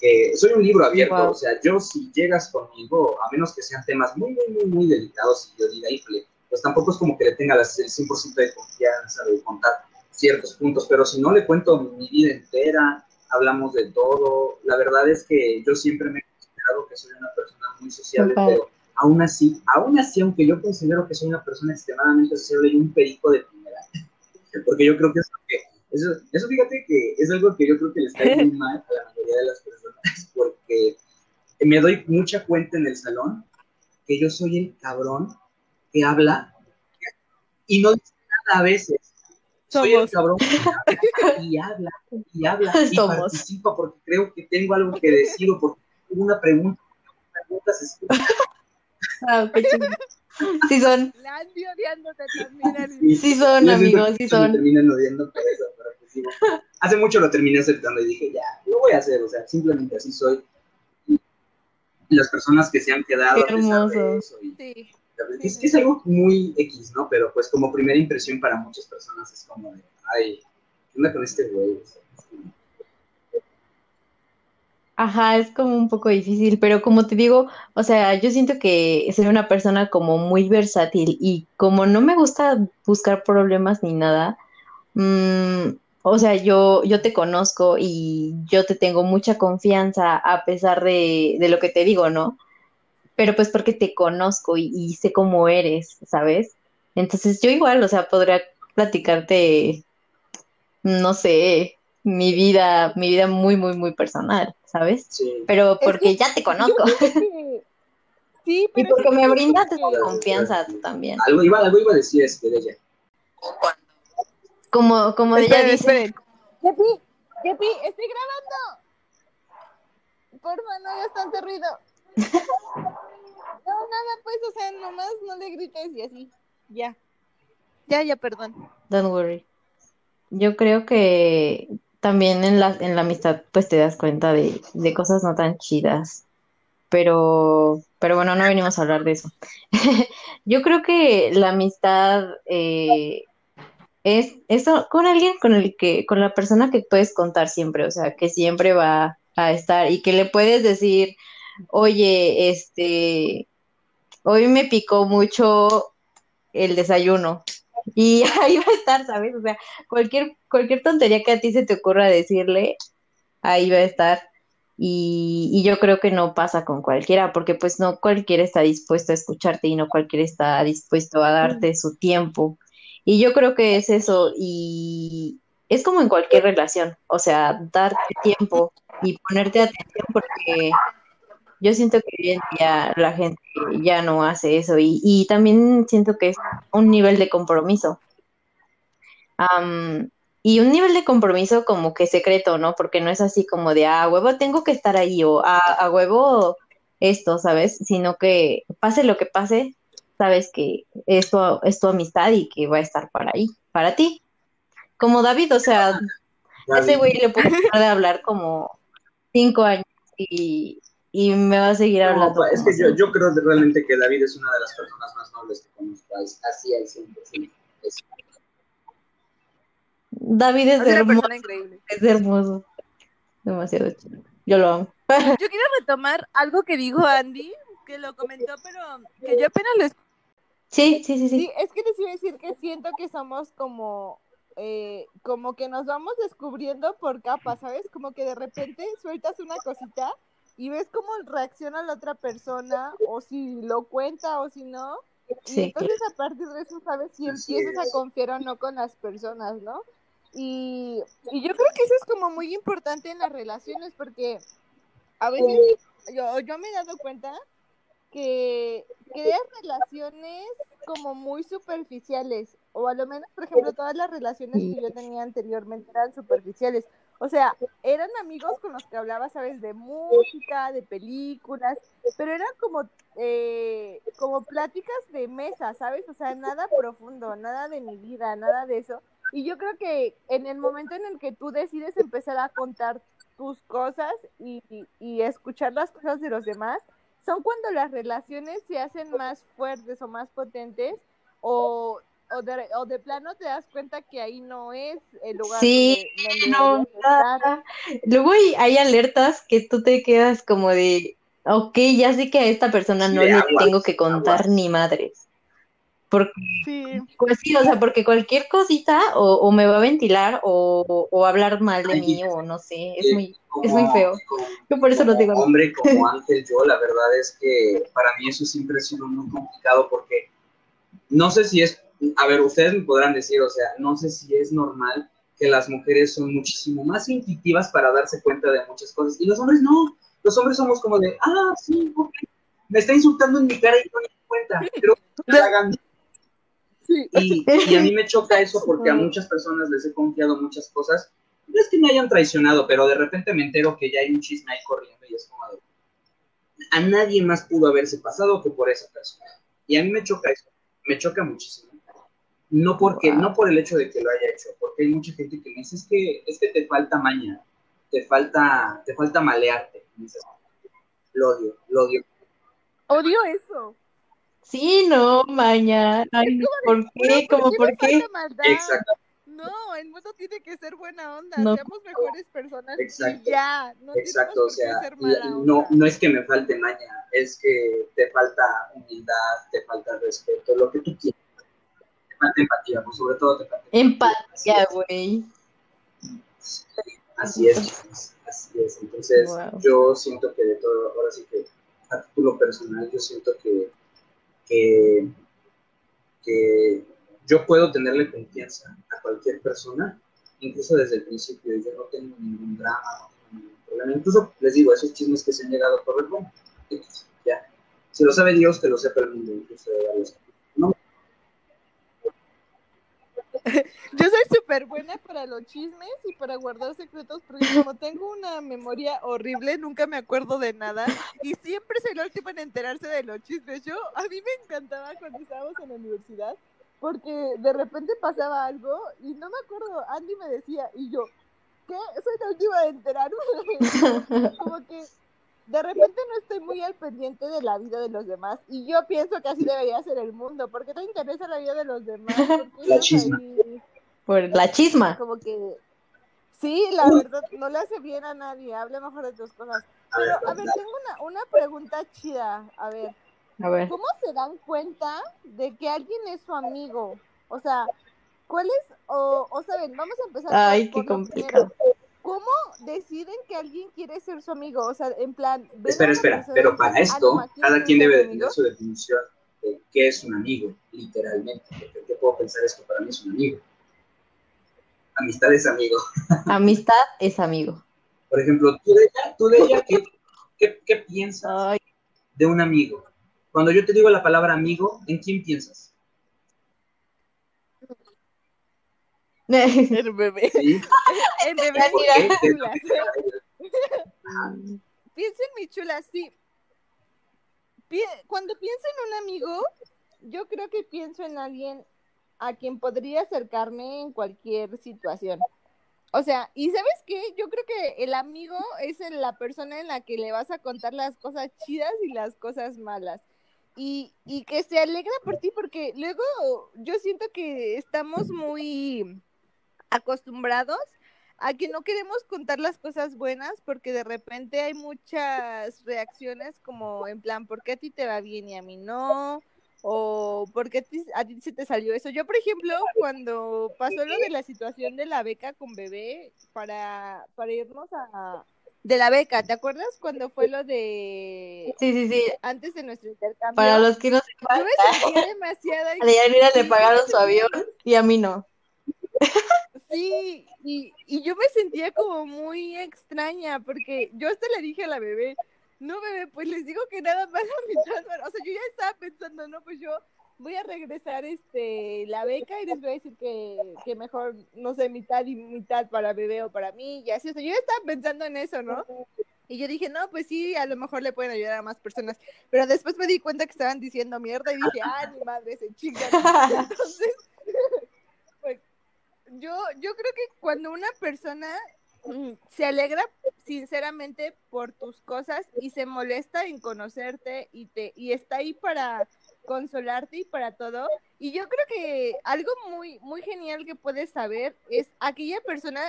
que soy un libro abierto, o sea, yo si llegas conmigo, a menos que sean temas muy, muy, muy, muy delicados y yo diga, pues tampoco es como que le tenga el 100% de confianza de contar ciertos puntos, pero si no le cuento mi vida entera, hablamos de todo, la verdad es que yo siempre me he considerado que soy una persona muy sociable, pero aún así, aún así, aunque yo considero que soy una persona extremadamente sociable y un perico de primera, *laughs* porque yo creo que es lo que eso, eso fíjate que es algo que yo creo que les cae muy mal a la mayoría de las personas, porque me doy mucha cuenta en el salón que yo soy el cabrón que habla y no dice nada a veces. Soy el cabrón que habla y *laughs* habla y habla y participa porque creo que tengo algo que decir o porque tengo una pregunta, una pregunta se escucha. Ah, qué Sí son. Landy odiándote también. Sí, son, amigos, sí son. Me terminan odiando por eso, pero pues digo, hace mucho lo terminé aceptando y dije, ya, lo voy a hacer, o sea, simplemente así soy. Y las personas que se han quedado a pesar de eso. Y, sí. Es, es, algo muy X, ¿no? Pero pues como primera impresión para muchas personas es como de, ay, ¿qué onda con este güey? O sea, Ajá, es como un poco difícil, pero como te digo, o sea, yo siento que soy una persona como muy versátil y como no me gusta buscar problemas ni nada, mmm, o sea, yo, yo te conozco y yo te tengo mucha confianza a pesar de, de lo que te digo, ¿no? Pero pues porque te conozco y, y sé cómo eres, ¿sabes? Entonces yo igual, o sea, podría platicarte, no sé, mi vida, mi vida muy, muy, muy personal, ¿sabes? Sí. Pero porque ya te conozco. *laughs* Sí, Y pero porque sí me creo brindas que- confianza tú también. Algo iba, algo iba a decir este de ella. Como, como ella dice, esperen. Yepi, Yepi, estoy grabando. Porfa, no hagas tanto ruido. *laughs* No, nada, pues, o sea, nomás no le grites y así. Ya. Ya, ya, perdón. don't worry. Yo creo que también en la, en la amistad pues te das cuenta de, de cosas no tan chidas. Pero, pero bueno, no venimos a hablar de eso. *laughs* Yo creo que la amistad eh, es eso con alguien con el que, con la persona que puedes contar siempre, o sea, que siempre va a estar y que le puedes decir, oye, este, hoy me picó mucho el desayuno. Y *laughs* ahí va a estar, ¿sabes? O sea, cualquier, cualquier tontería que a ti se te ocurra decirle, ahí va a estar. Y, y yo creo que no pasa con cualquiera, porque pues no cualquiera está dispuesto a escucharte y no cualquiera está dispuesto a darte su tiempo. Y yo creo que es eso, y es como en cualquier relación, o sea, darte tiempo y ponerte atención, porque yo siento que hoy en día la gente ya no hace eso, y, y también siento que es un nivel de compromiso. Y un nivel de compromiso como que secreto, ¿no? Porque no es así como de, ah, a huevo tengo que estar ahí o a, a huevo esto, ¿sabes? Sino que pase lo que pase, sabes que esto es tu amistad y que va a estar para ahí, para ti. Como David, o sea, a ese David, güey le puedo dejar de hablar como cinco años y, y me va a seguir no, hablando. es que yo, yo creo de- realmente que David es una de las personas más nobles que conozco, as- así al 100%. Es- David es hermoso, persona increíble. es hermoso, demasiado chido. Yo lo amo. *laughs* Yo quiero retomar algo que dijo Andy, que lo comentó, pero que yo apenas lo escuché. Sí, sí, sí, Sí, sí. es que les iba a decir que siento que somos como, eh, como que nos vamos descubriendo por capas, ¿sabes? Como que de repente sueltas una cosita y ves cómo reacciona la otra persona, o si lo cuenta o si no. Y Sí, entonces a partir de eso sabes si empiezas a confiar o no con las personas, ¿no? Y, y yo creo que eso es como muy importante en las relaciones porque a veces yo, yo me he dado cuenta que creas relaciones como muy superficiales, o a lo menos, por ejemplo, todas las relaciones que yo tenía anteriormente eran superficiales. O sea, eran amigos con los que hablaba, sabes, de música, de películas, pero eran como, eh, como pláticas de mesa, ¿sabes? O sea, nada profundo, nada de mi vida, nada de eso. Y yo creo que en el momento en el que tú decides empezar a contar tus cosas y, y- y escuchar las cosas de los demás, son cuando las relaciones se hacen más fuertes o más potentes o, o, de, o de plano te das cuenta que ahí no es el lugar Sí, donde, donde no, estar. nada. Luego hay, hay alertas que tú te quedas como de, ok, ya sé que a esta persona no le aguas, tengo que contar aguas. ni madres. Porque, Sí, pues sí, o sea, porque cualquier cosita o, o me va a ventilar o, o hablar mal de mí o no sé, es Sí, muy, como- es muy feo. como- Yo por eso no digo hombre, como *laughs* Ángel, yo la verdad es que para mí eso siempre ha sido muy complicado porque no sé si es, a ver, ustedes me podrán decir, o sea, no sé si es normal que las mujeres son muchísimo más intuitivas para darse cuenta de muchas cosas y los hombres no, los hombres somos como de, ah, sí, ok, me está insultando en mi cara y no me cuenta, creo que sí. Y, y a mí me choca eso porque a muchas personas les he confiado muchas cosas. No es que me hayan traicionado, pero de repente me entero que ya hay un chisme ahí corriendo y es como de, a nadie más pudo haberse pasado que por esa persona. Y a mí me choca eso, me choca muchísimo. No porque, no por el hecho de que lo haya hecho, porque hay mucha gente que me dice, es que, es que te falta maña, te falta, te falta malearte. Dices, Lo odio, lo odio. Odio eso. Sí, no, maña. Ay, ¿por qué? Pero ¿Cómo por qué? Exacto. No, el mundo tiene que ser buena onda, No. seamos mejores personas Exacto. y ya, no Exacto, o sea, ser mala la- onda. no, no es que me falte maña, es que te falta humildad, te falta respeto, lo que tú quieras. Falta empatía, pues sobre todo te falta Empatía, güey. Así es, así es. Entonces, Wow. yo siento que de todo, ahora sí que a título personal, yo siento que, que, que yo puedo tenerle confianza a cualquier persona, incluso desde el principio, yo no tengo ningún drama, no tengo ningún problema. Incluso les digo, esos chismes que se han llegado a correr, bueno, ya. Si lo sabe Dios, que lo sepa el mundo, incluso de varios *laughs* Yo soy súper buena para los chismes y para guardar secretos, porque como tengo una memoria horrible, nunca me acuerdo de nada y siempre soy la última en enterarse de los chismes. Yo, a mí me encantaba cuando estábamos en la universidad, porque de repente pasaba algo y no me acuerdo, Andy me decía y yo, ¿qué? Soy la última de enterarme. como que de repente no estoy muy al pendiente de la vida de los demás y yo pienso que así debería ser el mundo, porque te interesa la vida de los demás. La chisma. Por la chisma. Como que sí, la verdad, no le hace bien a nadie, hable mejor de tus cosas. Pero, a ver, tengo una, una pregunta chida, a ver. A ver. ¿Cómo se dan cuenta de que alguien es su amigo? O sea, ¿cuál es, o, o saben, vamos a empezar Ay, por qué complicado. primero. ¿Cómo deciden que alguien quiere ser su amigo? O sea, en plan... Espera, espera, pero para "Ah, esto, no, ¿quién cada quien debe mi de amigo?". tener su definición de qué es un amigo, literalmente. Porque ¿qué puedo pensar es que para mí es un amigo? Amistad es amigo. *laughs* Amistad es amigo. Por ejemplo, tú de ella, tú de ella ¿qué, qué, qué piensas Ay. de un amigo? Cuando yo te digo la palabra amigo, ¿en quién piensas? *laughs* El bebé. ¿Sí? *laughs* El bebé Ya, y mira. chulas. Piensa en mi chula, sí. Pi- Cuando pienso en un amigo, yo creo que pienso en alguien a quien podría acercarme en cualquier situación. O sea, y ¿sabes qué? Yo creo que el amigo es la persona en la que le vas a contar las cosas chidas y las cosas malas. Y, y que se alegra por ti, porque luego yo siento que estamos muy acostumbrados a que no queremos contar las cosas buenas porque de repente hay muchas reacciones como en plan, ¿por qué a ti te va bien y a mí no? O ¿por qué a ti, a ti se te salió eso? Yo, por ejemplo, cuando pasó lo de la situación de la beca con bebé para, para irnos a... De la beca, ¿te acuerdas cuando fue lo de Sí, sí, sí. antes de nuestro intercambio? Para los que no sepan, Yo me sentía demasiada *laughs* a Deyanira le pagaron su avión y a mí no. *laughs* Sí, y, y yo me sentía como muy extraña porque yo hasta le dije a la bebé, no bebé, pues les digo que nada más a mitad, o sea, yo ya estaba pensando, no, pues yo voy a regresar este la beca y les voy a decir que, que mejor, no sé, mitad y mitad para bebé o para mí, y así, o sea, yo ya estaba pensando en eso, ¿no? Y yo dije, no, pues sí, a lo mejor le pueden ayudar a más personas. Pero después me di cuenta que estaban diciendo mierda y dije, ah, mi madre se chinga. *laughs* Entonces, yo, yo creo que cuando una persona mm, se alegra sinceramente por tus cosas y se molesta en conocerte y te y está ahí para consolarte y para todo. Y yo creo que algo muy muy genial que puedes saber es aquella persona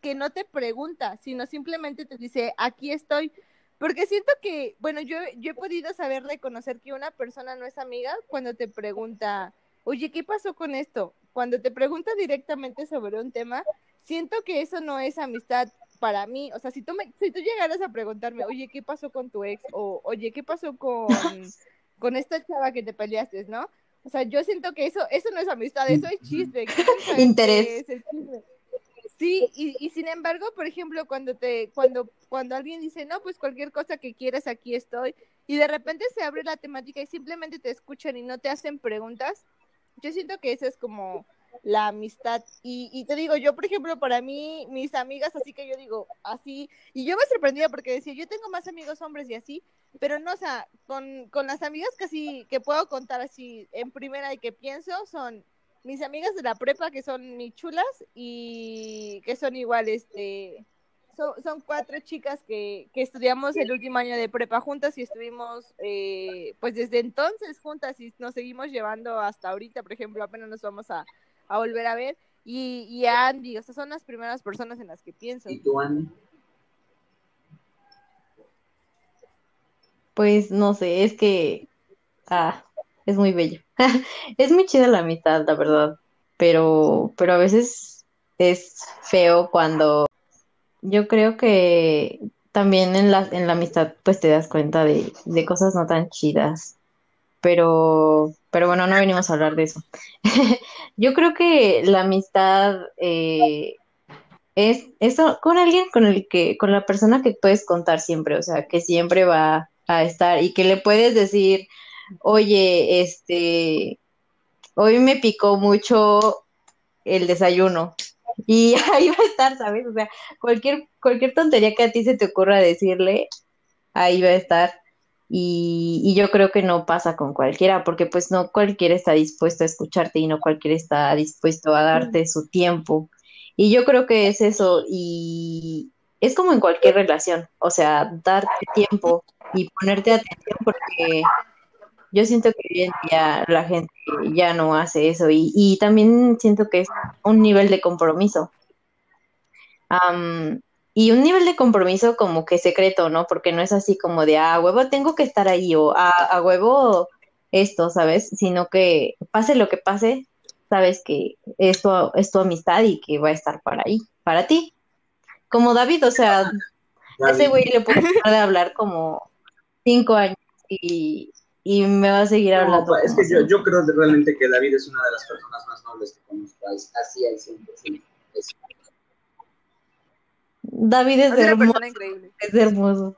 que no te pregunta, sino simplemente te dice, aquí estoy. Porque siento que, bueno, yo, yo he podido saber reconocer que una persona no es amiga cuando te pregunta, oye, ¿qué pasó con esto? Cuando te pregunta directamente sobre un tema, siento que eso no es amistad para mí. O sea, si tú, me, si tú llegaras a preguntarme, oye, ¿qué pasó con tu ex? O, oye, ¿qué pasó con, con esta chava que te peleaste, no? O sea, yo siento que eso, eso no es amistad, eso es chisme. ¿Quieren saber *laughs* Interés. qué es el chisme? Sí, y, y sin embargo, por ejemplo, cuando te, cuando, cuando alguien dice, no, pues cualquier cosa que quieras, aquí estoy, y de repente se abre la temática y simplemente te escuchan y no te hacen preguntas, yo siento que esa es como la amistad. Y, y te digo, yo, por ejemplo, para mí, mis amigas, así que yo digo, así, y yo me sorprendía porque decía, yo tengo más amigos hombres y así, pero no, o sea, con, con las amigas que así, que puedo contar así en primera y que pienso, son mis amigas de la prepa que son mis chulas y que son igual, este, son, son cuatro chicas que, que estudiamos el último año de prepa juntas y estuvimos eh, pues desde entonces juntas y nos seguimos llevando hasta ahorita, por ejemplo, apenas nos vamos a, a volver a ver. Y, y a Andy, o sea, son las primeras personas en las que pienso. ¿Y tú, Andy? Pues no sé, es que ah, es muy bello. *laughs* Es muy chida la amistad, la verdad. Pero, pero a veces es feo cuando yo creo que también en la, en la amistad pues te das cuenta de, de cosas no tan chidas. Pero, pero bueno, no venimos a hablar de eso. *laughs* yo creo que la amistad eh, es eso con alguien con el que, con la persona que puedes contar siempre, o sea, que siempre va a estar y que le puedes decir, oye, este, hoy me picó mucho el desayuno. *laughs* Y ahí va a estar, ¿sabes? O sea, cualquier, cualquier tontería que a ti se te ocurra decirle, ahí va a estar. Y, y, yo creo que no pasa con cualquiera, porque pues no cualquiera está dispuesto a escucharte y no cualquiera está dispuesto a darte su tiempo. Y yo creo que es eso, y es como en cualquier relación, o sea, darte tiempo y ponerte atención porque yo siento que hoy en día la gente ya no hace eso y, y también siento que es un nivel de compromiso. y un nivel de compromiso como que secreto, ¿no? Porque no es así como de, ah, huevo, tengo que estar ahí o a, a huevo esto, ¿sabes? Sino que pase lo que pase, sabes que esto es tu amistad y que va a estar para ahí, para ti. Como David, o sea, ese güey le puede hablar como cinco años y, y me va a seguir hablando. es que yo, yo, creo realmente que David es una de las personas más nobles que conozco, así al 100%. David es, hermoso. Es hermoso.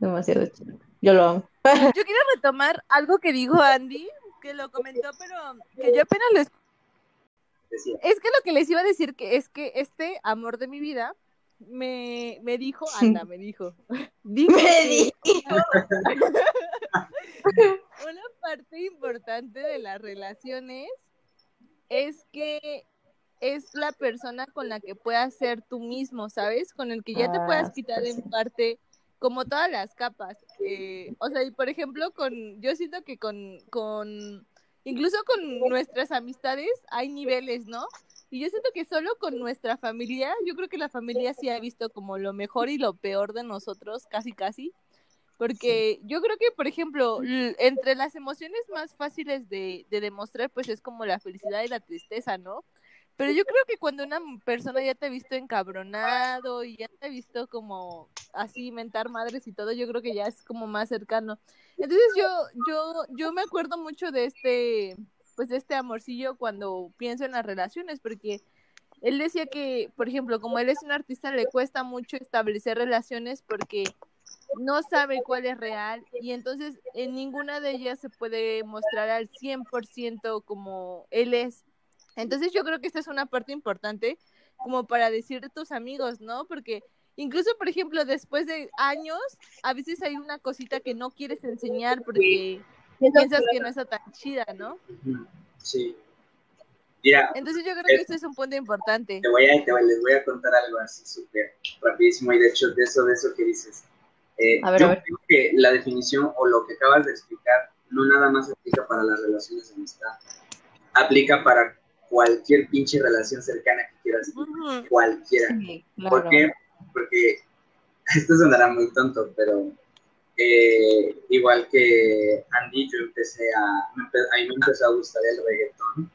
Demasiado chido. Yo lo amo. *laughs* Yo quiero retomar algo que dijo Andy, que lo comentó, pero que yo apenas lo Es que lo que les iba a decir que es que este amor de mi vida me, me dijo, *laughs* anda, me dijo. *laughs* me dijo. *laughs* Una parte importante de las relaciones es que es la persona con la que puedas ser tú mismo, ¿sabes? Con el que ya te puedas ah, quitar en parte como todas las capas. Eh, o sea, y por ejemplo, con, yo siento que con, con, incluso con nuestras amistades hay niveles, ¿no? Y yo siento que solo con nuestra familia, yo creo que la familia sí ha visto como lo mejor y lo peor de nosotros, casi, casi. Porque yo creo que, por ejemplo, entre las emociones más fáciles de, de demostrar, pues es como la felicidad y la tristeza, ¿no? Pero yo creo que cuando una persona ya te ha visto encabronado y ya te ha visto como así mentar madres y todo, yo creo que ya es como más cercano. Entonces yo, yo, yo me acuerdo mucho de este, pues este amorcillo cuando pienso en las relaciones, porque él decía que, por ejemplo, como él es un artista, le cuesta mucho establecer relaciones porque no sabe cuál es real y entonces en ninguna de ellas se puede mostrar al 100% como él es. Entonces yo creo que esta es una parte importante como para decir a tus amigos, ¿no? Porque incluso, por ejemplo, después de años, a veces hay una cosita que no quieres enseñar porque piensas que no está tan chida, ¿no? Sí. Mira, Entonces yo creo que esto es un punto importante. Te voy a, te, les voy a contar algo así súper rapidísimo y de hecho de eso, de eso que dices. Eh, yo creo que la definición o lo que acabas de explicar no nada más aplica para las relaciones de amistad, aplica para cualquier pinche relación cercana que quieras, cualquiera. ¿Por qué? Porque *laughs* esto sonará muy tonto, pero eh, igual que Andy, yo empecé a, a mí me empezó a gustar el reggaetón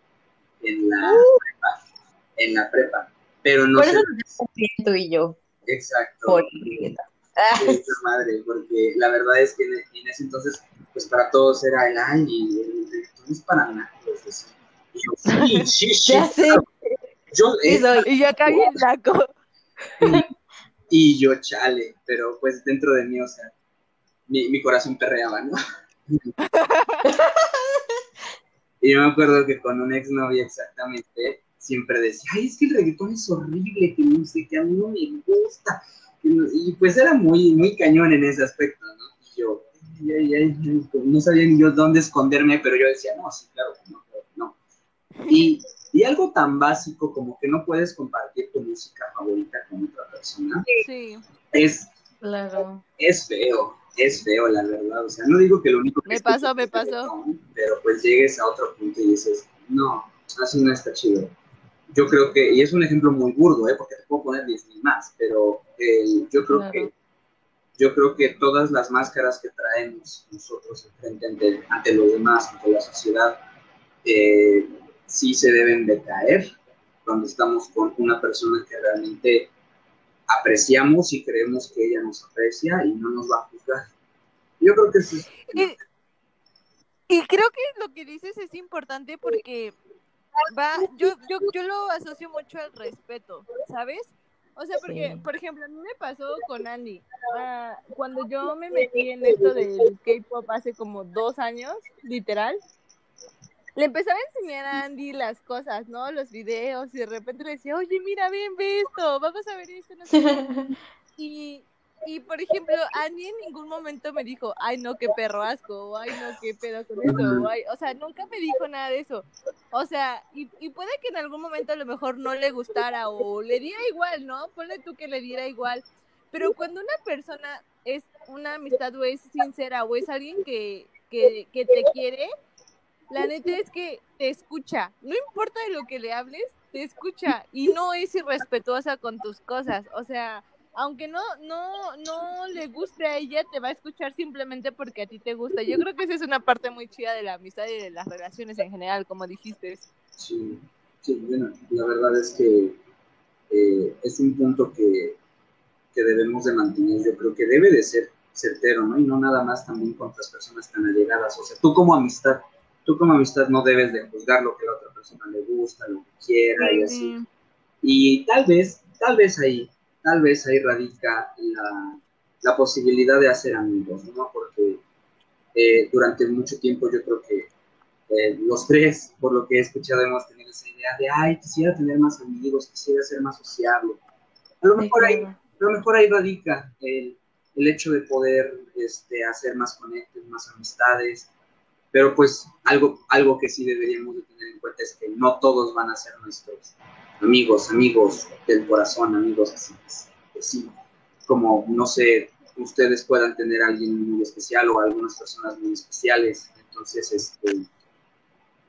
en la uh. prepa, en la prepa, pero no Por eso tú y yo. Exacto. Por Ah. madre, porque la verdad es que en, ese entonces, pues para todos era el ay, y el reggaetón es para nada. Pues, y yo, sí, *laughs* sí, sí. Yo, eh, y yo acá bien *laughs* laco. Y, y, yo, chale, pero pues dentro de mí, o sea, mi, mi corazón perreaba, ¿no? y yo me acuerdo que con una exnovia exactamente, siempre decía, ay, es que el reggaetón es horrible, que no sé, que a mí no me gusta y pues era muy, muy cañón en ese aspecto, ¿no? Y yo, no sabía ni yo dónde esconderme, pero yo decía, no, sí, claro, no, no. Y, y algo tan básico como que no puedes compartir tu música favorita con otra persona, sí. es, claro. es feo, es feo, la verdad. O sea, no digo que lo único que... Me pasó, me pasó. Pero pues llegues a otro punto y dices, no, así no está chido yo creo que, y es un ejemplo muy burdo, ¿eh? porque te puedo poner 10.000 más, pero eh, yo creo que yo creo que todas las máscaras que traemos nosotros frente ante, ante los demás, ante la sociedad, eh, sí se deben de caer cuando estamos con una persona que realmente apreciamos y creemos que ella nos aprecia y no nos va a juzgar. Yo creo que sí. y creo que lo que dices es importante porque va, yo, yo, yo lo asocio mucho al respeto, ¿sabes? O sea, porque, por ejemplo, a mí me pasó con Andy. Ah, cuando yo me metí en esto del K-pop hace como dos años, literal, le empezaba a enseñar a Andy las cosas, ¿no? Los videos, y de repente le decía, oye, mira, ven, ve esto, vamos a ver esto. No sé. *laughs* y, y, por ejemplo, Andy en ningún momento me dijo, ay, no, qué perro asco, o ay, no, qué pedo con eso, o, o sea, nunca me dijo nada de eso. O sea, y, y puede que en algún momento a lo mejor no le gustara o le diera igual, ¿no? Ponle tú que le diera igual. Pero cuando una persona es una amistad o es sincera o es alguien que, que, que te quiere, la neta es que te escucha. No importa de lo que le hables, te escucha y no es irrespetuosa con tus cosas. O sea, aunque no, no, no le guste a ella, te va a escuchar simplemente porque a ti te gusta. Yo creo que esa es una parte muy chida de la amistad y de las relaciones en general, como dijiste. Sí, sí bueno, la verdad es que eh, es un punto que, que debemos de mantener. Yo creo que debe de ser certero, ¿no? Y no nada más también con otras personas tan allegadas. O sea, tú como amistad, tú como amistad no debes de juzgar lo que a la otra persona le gusta, lo que quiera y así. Y tal vez, tal vez ahí tal vez ahí radica la, la posibilidad de hacer amigos, ¿no? Porque eh, durante mucho tiempo yo creo que eh, los tres, por lo que he escuchado, hemos tenido esa idea de, ay, quisiera tener más amigos, quisiera ser más sociable. A lo mejor, ahí, a lo mejor ahí radica el, el hecho de poder este, hacer más conectes, más amistades, pero pues algo, algo que sí deberíamos de tener en cuenta es que no todos van a ser nuestros amigos, amigos del corazón, amigos así, así como, no sé, ustedes puedan tener a alguien muy especial o algunas personas muy especiales. Entonces, este,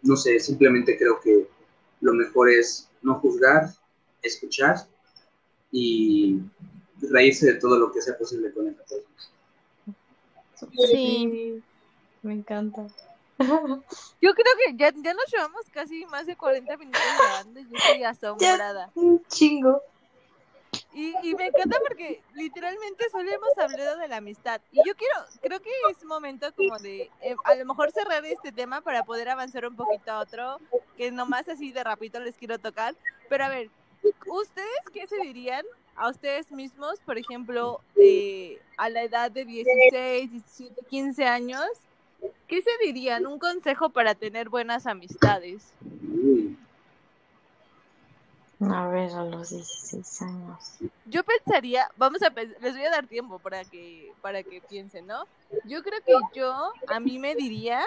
no sé, simplemente creo que lo mejor es no juzgar, escuchar y reírse de todo lo que sea posible con esta persona. Sí, me encanta. *laughs* Yo creo que ya, ya nos llevamos casi más de 40 minutos grabando y yo estoy asombrada. Un chingo. Y, y me encanta porque literalmente solo hemos hablado de la amistad. Y yo quiero, creo que es momento como de eh, a lo mejor cerrar este tema para poder avanzar un poquito a otro, que nomás así de rapidito les quiero tocar. Pero a ver, ¿ustedes qué se dirían a ustedes mismos, por ejemplo, eh, a la edad de 16, 17, 15 años? ¿Qué se dirían? Un consejo para tener buenas amistades. A ver, a los 16 años. Yo pensaría, vamos a les voy a dar tiempo para que para que piensen, ¿no? Yo creo que yo a mí me diría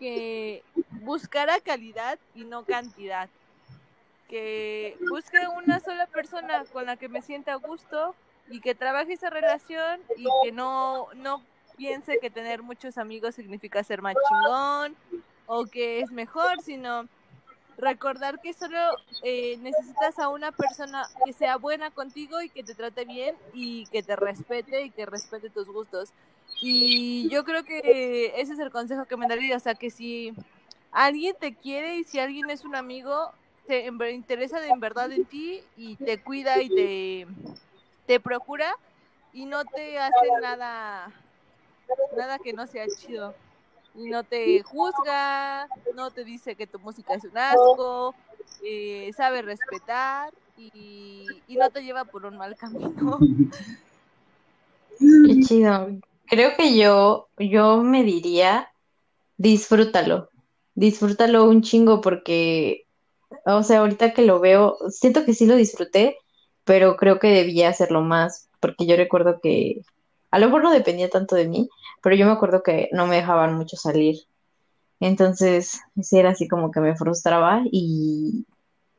que buscara calidad y no cantidad. Que busque una sola persona con la que me sienta a gusto y que trabaje esa relación y que no no piense que tener muchos amigos significa ser más chingón o que es mejor, sino recordar que solo eh, necesitas a una persona que sea buena contigo y que te trate bien y que te respete y que respete tus gustos. Y yo creo que ese es el consejo que me daría, o sea, que si alguien te quiere y si alguien es un amigo, te interesa en verdad en ti y te cuida y te, te procura y no te hace nada nada que no sea chido. Y no te juzga, no te dice que tu música es un asco, eh, sabe respetar y, no te lleva por un mal camino. Qué chido. Creo que yo, yo me diría, disfrútalo, disfrútalo un chingo porque, o sea, ahorita que lo veo, siento que sí lo disfruté, pero creo que debía hacerlo más, porque yo recuerdo que a lo mejor no dependía tanto de mí, pero yo me acuerdo que no me dejaban mucho salir. Entonces, sí era así como que me frustraba y,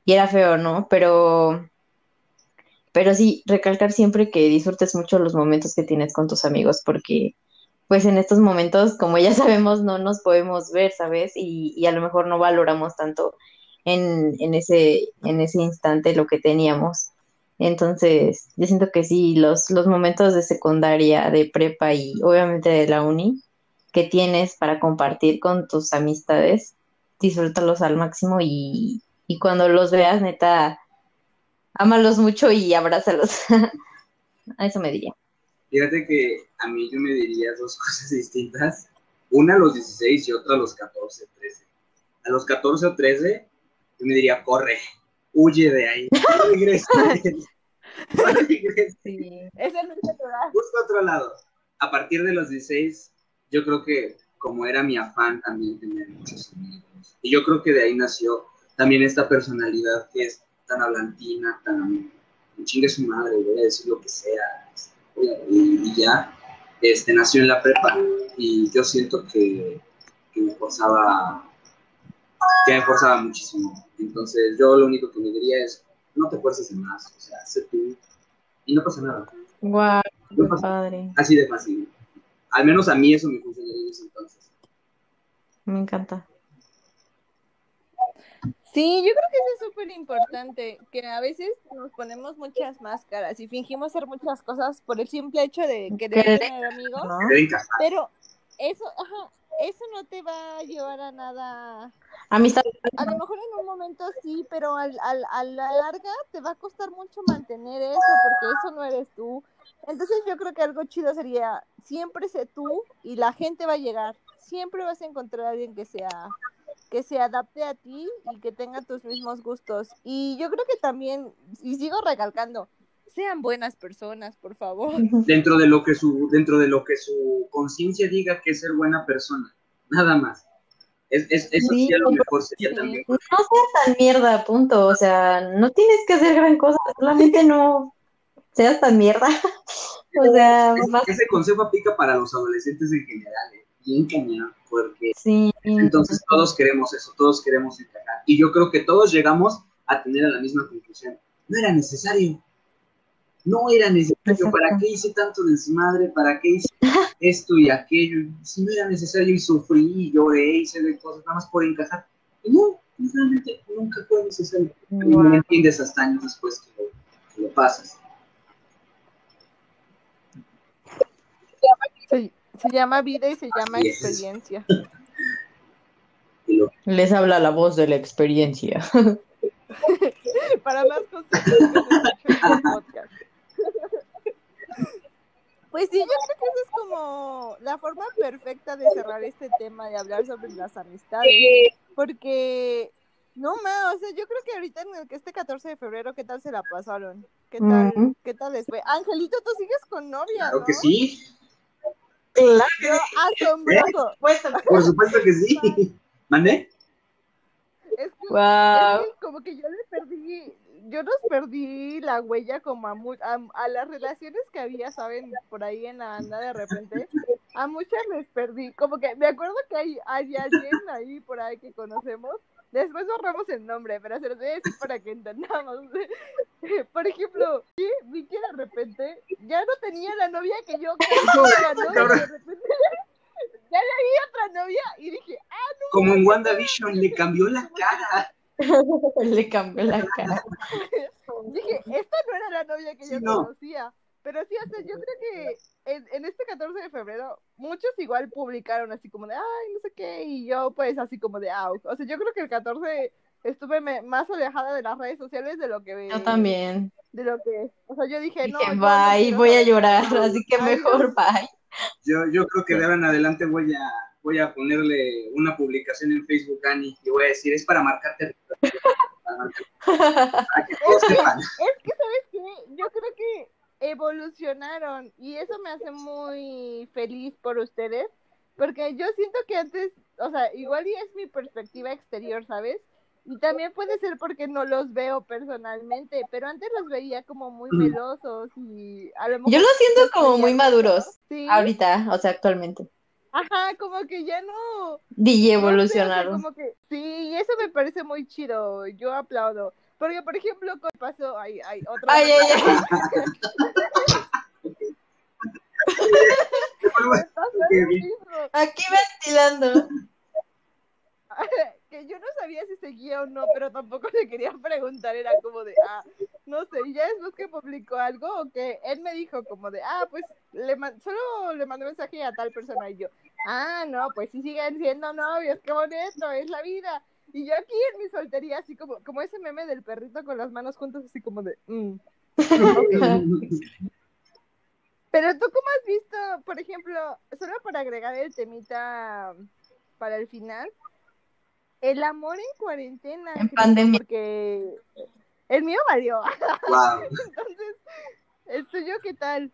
era feo, ¿no? Pero, pero sí, recalcar siempre que disfrutes mucho los momentos que tienes con tus amigos, porque pues en estos momentos, como ya *laughs* sabemos, no nos podemos ver, ¿sabes? Y, y a lo mejor no valoramos tanto en, en, ese, en ese instante lo que teníamos. Entonces, yo siento que sí, los, los momentos de secundaria, de prepa y obviamente de la uni que tienes para compartir con tus amistades, disfrútalos al máximo y, y cuando los veas, neta, ámalos mucho y abrázalos. *laughs* a eso me diría. Fíjate que a mí yo me diría dos *laughs* cosas distintas. Una a los 16 y otra a los 14, 13. A los 14 o 13 yo me diría, corre, huye de ahí, *laughs* no regreses. No regreses. Sí. Es el lugar. Busca otro lado. A partir de los 16, yo creo que como era mi afán también tener muchos amigos. Y yo creo que de ahí nació también esta personalidad que es tan hablantina, tan chingue su madre, voy a decir lo que sea. Y, ya este, nació en la prepa y yo siento que, que me forzaba, que me forzaba muchísimo. Entonces yo lo único que me diría es, no te fuerces en más, o sea, sé tú y no pasa nada. Guau, No qué pasa padre. Así de fácil. Al menos a mí eso me funcionaría en ese entonces. Me encanta. Sí, yo creo que eso es súper importante, que a veces nos ponemos muchas máscaras y fingimos ser muchas cosas por el simple hecho de querer tener amigos, ¿No? Pero eso, ajá, eso no te va a llevar a nada. Amistad. A lo mejor en un momento sí, pero al, al, a la larga te va a costar mucho mantener eso, porque eso no eres tú. Entonces yo creo que algo chido sería, siempre sé tú y la gente va a llegar. Siempre vas a encontrar a alguien que sea que se adapte a ti y que tenga tus mismos gustos. Y yo creo que también, y sigo recalcando, sean buenas personas, por favor. Dentro de lo que su, dentro de lo que su conciencia diga que es ser buena persona. Nada más. Es, es, eso Sí, sí a lo mejor sería sí. también. No seas tan mierda, punto. O sea, no tienes que hacer gran cosa, solamente no seas tan mierda. *laughs* O sea, Es- vas- ese consejo aplica para los adolescentes en general, ¿eh? bien cañón, porque sí. entonces todos queremos eso, todos queremos encajar. Y yo creo que todos llegamos a tener a la misma conclusión. No era necesario. No era necesario. Exacto. ¿Para qué hice tanto desmadre? ¿Para qué hice esto y aquello? Si no era necesario y sufrí y lloré y hice de cosas nada más por encajar. Y no, realmente nunca fue necesario. Y no entiendes hasta años después que lo, que lo pasas. Se, se llama vida y se llama Así experiencia. *laughs* Lo Les habla la voz de la experiencia. *laughs* Para más podcast. Pues sí, yo creo que esa es como la forma perfecta de cerrar este tema, de hablar sobre las amistades. Porque, no más, o sea, yo creo que ahorita en el que este 14 de febrero, ¿qué tal se la pasaron? ¿Qué tal, qué tal les fue? Angelito, tú sigues con novia, Claro ¿no? que sí, Claro. Yo, asombroso. *laughs* por supuesto que sí. *laughs* ¿Mandé? Es que, Wow. es que como que yo le perdí, yo nos perdí la huella como a, mu- a, a las relaciones que había, ¿saben? Por ahí en la banda de repente. A muchas les perdí. Como que me acuerdo que hay, hay alguien ahí por ahí que conocemos. Después borramos el nombre, pero se los voy a decir para que entendamos. Por ejemplo, sí, vi que de repente ya no tenía la novia que yo quería, ¿no? De repente ya le vi otra novia y dije, ah, Como en WandaVision, le cambió la cara. *laughs* Le cambió la *laughs* cara. Dije, esta no era la novia que Sí, yo no. conocía. Pero sí, o sea, yo creo que en, en este 14 de febrero, muchos igual publicaron así como de, ay, no sé qué, y yo pues así como de, ah, o sea, yo creo que el 14 estuve me- más alejada de las redes sociales de lo que... Yo también. De lo que, o sea, yo dije, no, Dije, yo no bye, voy a llorar, nada". así que mejor bye. Yo, yo creo que de ahora en adelante voy a, voy a ponerle una publicación en Facebook, Ani, y voy a decir, es para marcar- *laughs* para que todos sepan. Es que, ¿sabes qué? Yo creo que evolucionaron y eso me hace muy feliz por ustedes, porque yo siento que antes, o sea, igual y es mi perspectiva exterior, ¿sabes? Y también puede ser porque no los veo personalmente, pero antes los veía como muy melosos y a lo mejor... Yo los siento como muy maduros Sí, ahorita, o sea, actualmente. Ajá, como que ya no... DJ no sé, evolucionaron. como que, sí, y eso me parece muy chido, yo aplaudo. Porque, por ejemplo, con pasó, ay, ay, otra Ay, ay, ay. Lo. Aquí ventilando. *laughs* que yo no sabía si seguía o no, pero tampoco le quería preguntar, era como de, ah, no sé, y ya después que publicó algo, o que él me dijo como de, ah, pues le man- solo le mandé mensaje a tal persona y yo, ah, no, pues sí siguen siendo novios, qué bonito, es la vida. Y yo aquí en mi soltería, así como, como ese meme del perrito con las manos juntas, así como de, mm. *laughs* Pero tú cómo has visto, por ejemplo, solo para agregar el temita para el final, El amor en cuarentena. En pandemia. Porque el mío valió. Wow. *laughs* Entonces, ¿el tuyo qué tal?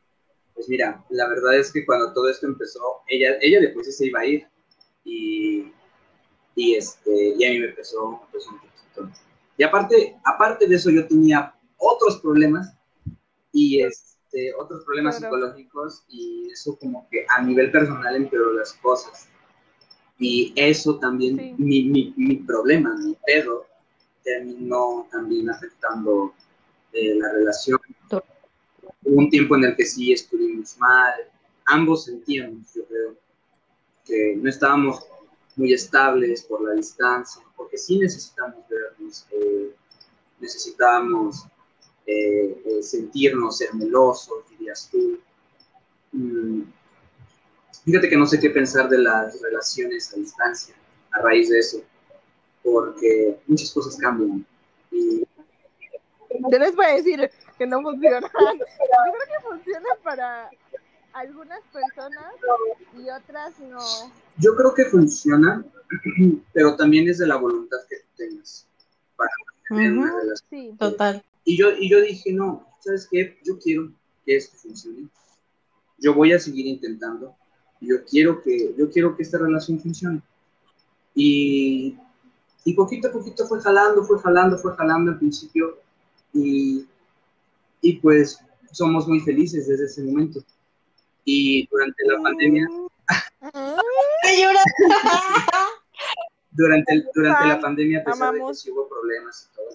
Pues mira, la verdad es que cuando todo esto empezó, ella, ella después se iba a ir y, y, este, y a mí me empezó, empezó un poquito. Y aparte, aparte de eso yo tenía otros problemas y este, otros problemas Claro. psicológicos y eso como que a nivel personal empeoró las cosas. Y eso también, Sí. mi, mi, mi problema, mi pedo, terminó también afectando eh, la relación. Hubo un tiempo en el que sí estuvimos mal, ambos sentíamos, yo creo, que no estábamos muy estables por la distancia, porque sí necesitamos vernos, eh, necesitábamos eh, eh, sentirnos, ser melosos, dirías tú. Mm, Fíjate que no sé qué pensar de las relaciones a distancia a raíz de eso, porque muchas cosas cambian. Yo les voy a decir que no funciona. *laughs* Yo creo que funciona para algunas personas y otras no. yo creo que funciona, *clears throat* pero también es de la voluntad que tú tengas para tener una Ujú. relación. Sí. Total. Y yo, y yo dije, no, ¿sabes qué? Yo quiero que esto funcione. Yo voy a seguir intentando. Yo quiero que, yo quiero que esta relación funcione. Y, y poquito a poquito fue jalando, fue jalando, fue jalando al principio. Y, y pues somos muy felices desde ese momento. Y durante la pandemia, *laughs* *laughs* durante, el- durante la pandemia, a pesar de que sí hubo problemas y todo,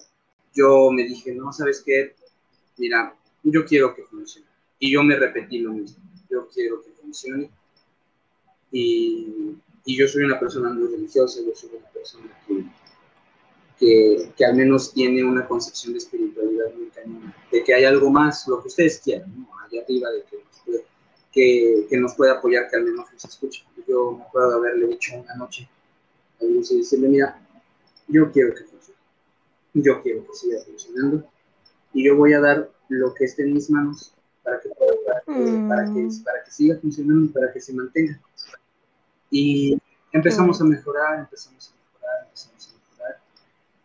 yo me dije, no, ¿sabes qué? Mira, yo quiero que funcione. Y yo me repetí lo mismo, yo quiero que funcione. Y, y yo soy una persona muy religiosa, yo soy una persona que, que, que al menos tiene una concepción de espiritualidad muy cañona, de que hay algo más, lo que ustedes quieran, ¿no? allá arriba, de que nos, puede, que, que nos puede apoyar, que al menos nos escuche. Yo me acuerdo de haberle dicho una noche a Dios y decirle, mira, yo quiero que funcione, yo quiero que siga funcionando y yo voy a dar lo que esté en mis manos para que, para que, Mm. para que, para que siga funcionando y para que se mantenga. Y empezamos a mejorar, empezamos a mejorar, empezamos.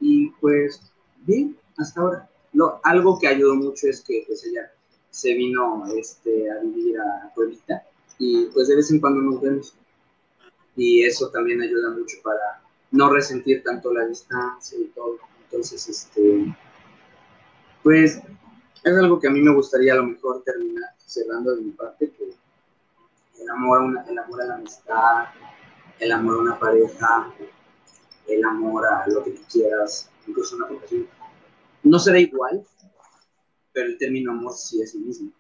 Y pues, bien, hasta ahora. Lo, algo que ayudó mucho es que pues ella se vino este, a vivir a Pueblita y pues de vez en cuando nos vemos. Y eso también ayuda mucho para no resentir tanto la distancia y todo. Entonces, este, pues es algo que a mí me gustaría a lo mejor terminar cerrando de mi parte, que el amor el amor a la amistad, el amor a una pareja, el amor a lo que tú quieras, incluso una profesión, no será igual, pero el término amor sí es el mismo.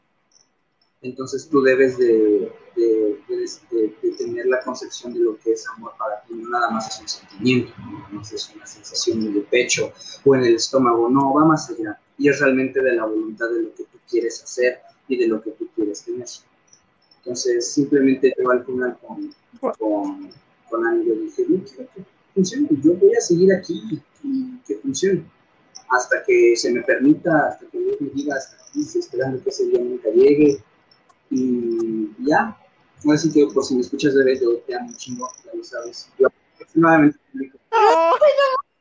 Entonces tú debes de, de, de, de, de tener la concepción de lo que es amor para ti, no nada más es un sentimiento, no más es una sensación en el pecho o en el estómago, no, va más allá. Y es realmente de la voluntad de lo que tú quieres hacer y de lo que tú quieres tener. Entonces, simplemente yo al final con, con, con yo dije, yo quiero que funcione, yo voy a seguir aquí y que funcione. Hasta que se me permita, hasta que Dios me diga, hasta aquí, esperando que ese día nunca llegue. Y ya, así que por si me escuchas de vez, yo te amo chingo, ya lo sabes. Yo nuevamente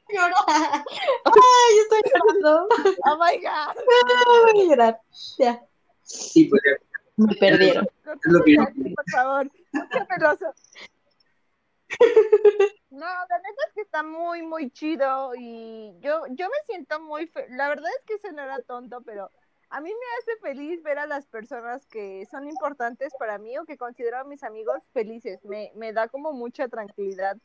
llorar. *laughs* Ay, estoy llorando. oh my god. Voy a llorar. Ya. Y pues ya, Me perdieron. Yo- Cortemos aquí, por favor. *laughs* No, la neta es que está muy, muy chido y yo, yo me siento muy, fe- la verdad es que eso no era tonto, pero a mí me hace feliz ver a las personas que son importantes para mí o que considero a mis amigos felices. Me, me da como mucha tranquilidad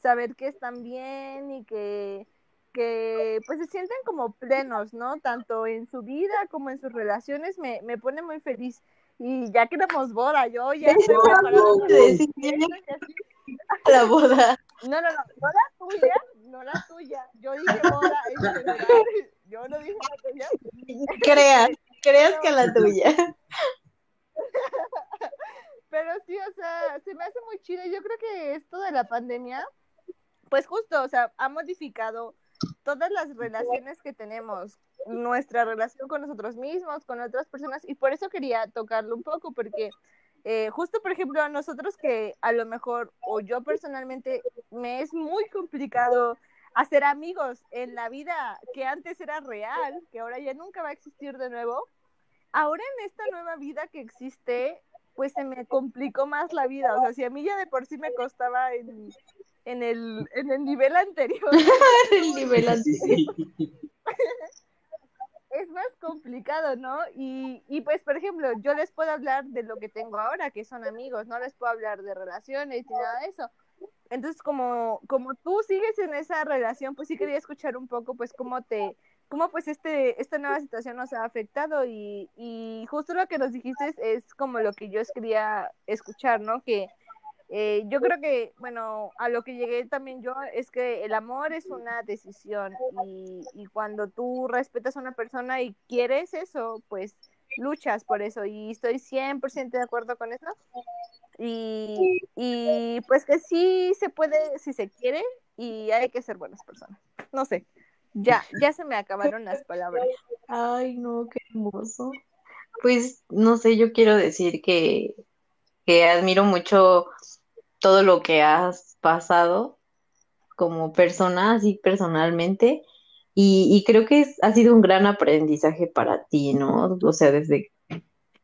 saber que están bien y que, que pues se sienten como plenos, ¿no? Tanto en su vida como en sus relaciones me, me pone muy feliz. Y ya queremos boda, yo ya estoy sí, *laughs* La boda. No, no, no, no la tuya, no la tuya. Yo dije boda en general. Yo no dije la tuya. Creas, creas que la tuya. Pero sí, o sea, se me hace muy chido. Yo creo que esto de la pandemia, pues justo, o sea, ha modificado todas las relaciones que tenemos, nuestra relación con nosotros mismos, con otras personas, y por eso quería tocarlo un poco, porque eh, justo por ejemplo a nosotros que a lo mejor o yo personalmente me es muy complicado hacer amigos en la vida que antes era real, que ahora ya nunca va a existir de nuevo. Ahora en esta nueva vida que existe, pues se me complicó más la vida. O sea, si a mí ya de por sí me costaba en, en, el, en el nivel anterior. *laughs* el *laughs* nivel anterior. Es más complicado, ¿no? Y, y pues, por ejemplo, yo les puedo hablar de lo que tengo ahora, que son amigos, no les puedo hablar de relaciones ni nada de eso. Entonces, como, como tú sigues en esa relación, pues sí quería escuchar un poco, pues, cómo te, cómo pues este, esta nueva situación nos ha afectado y, y justo lo que nos dijiste es, como lo que yo quería escuchar, ¿no? Que eh, yo creo que, bueno, a lo que llegué también yo es que el amor es una decisión y, y cuando tú respetas a una persona y quieres eso, pues luchas por eso y estoy 100% de acuerdo con eso. Y, y pues que sí se puede, si se quiere, y hay que ser buenas personas. No sé, ya, ya se me acabaron las palabras. Ay, no, qué hermoso. Pues no sé, yo quiero decir que, que admiro mucho todo lo que has pasado como persona, así personalmente, y, y creo que ha sido un gran aprendizaje para ti, ¿no? O sea, desde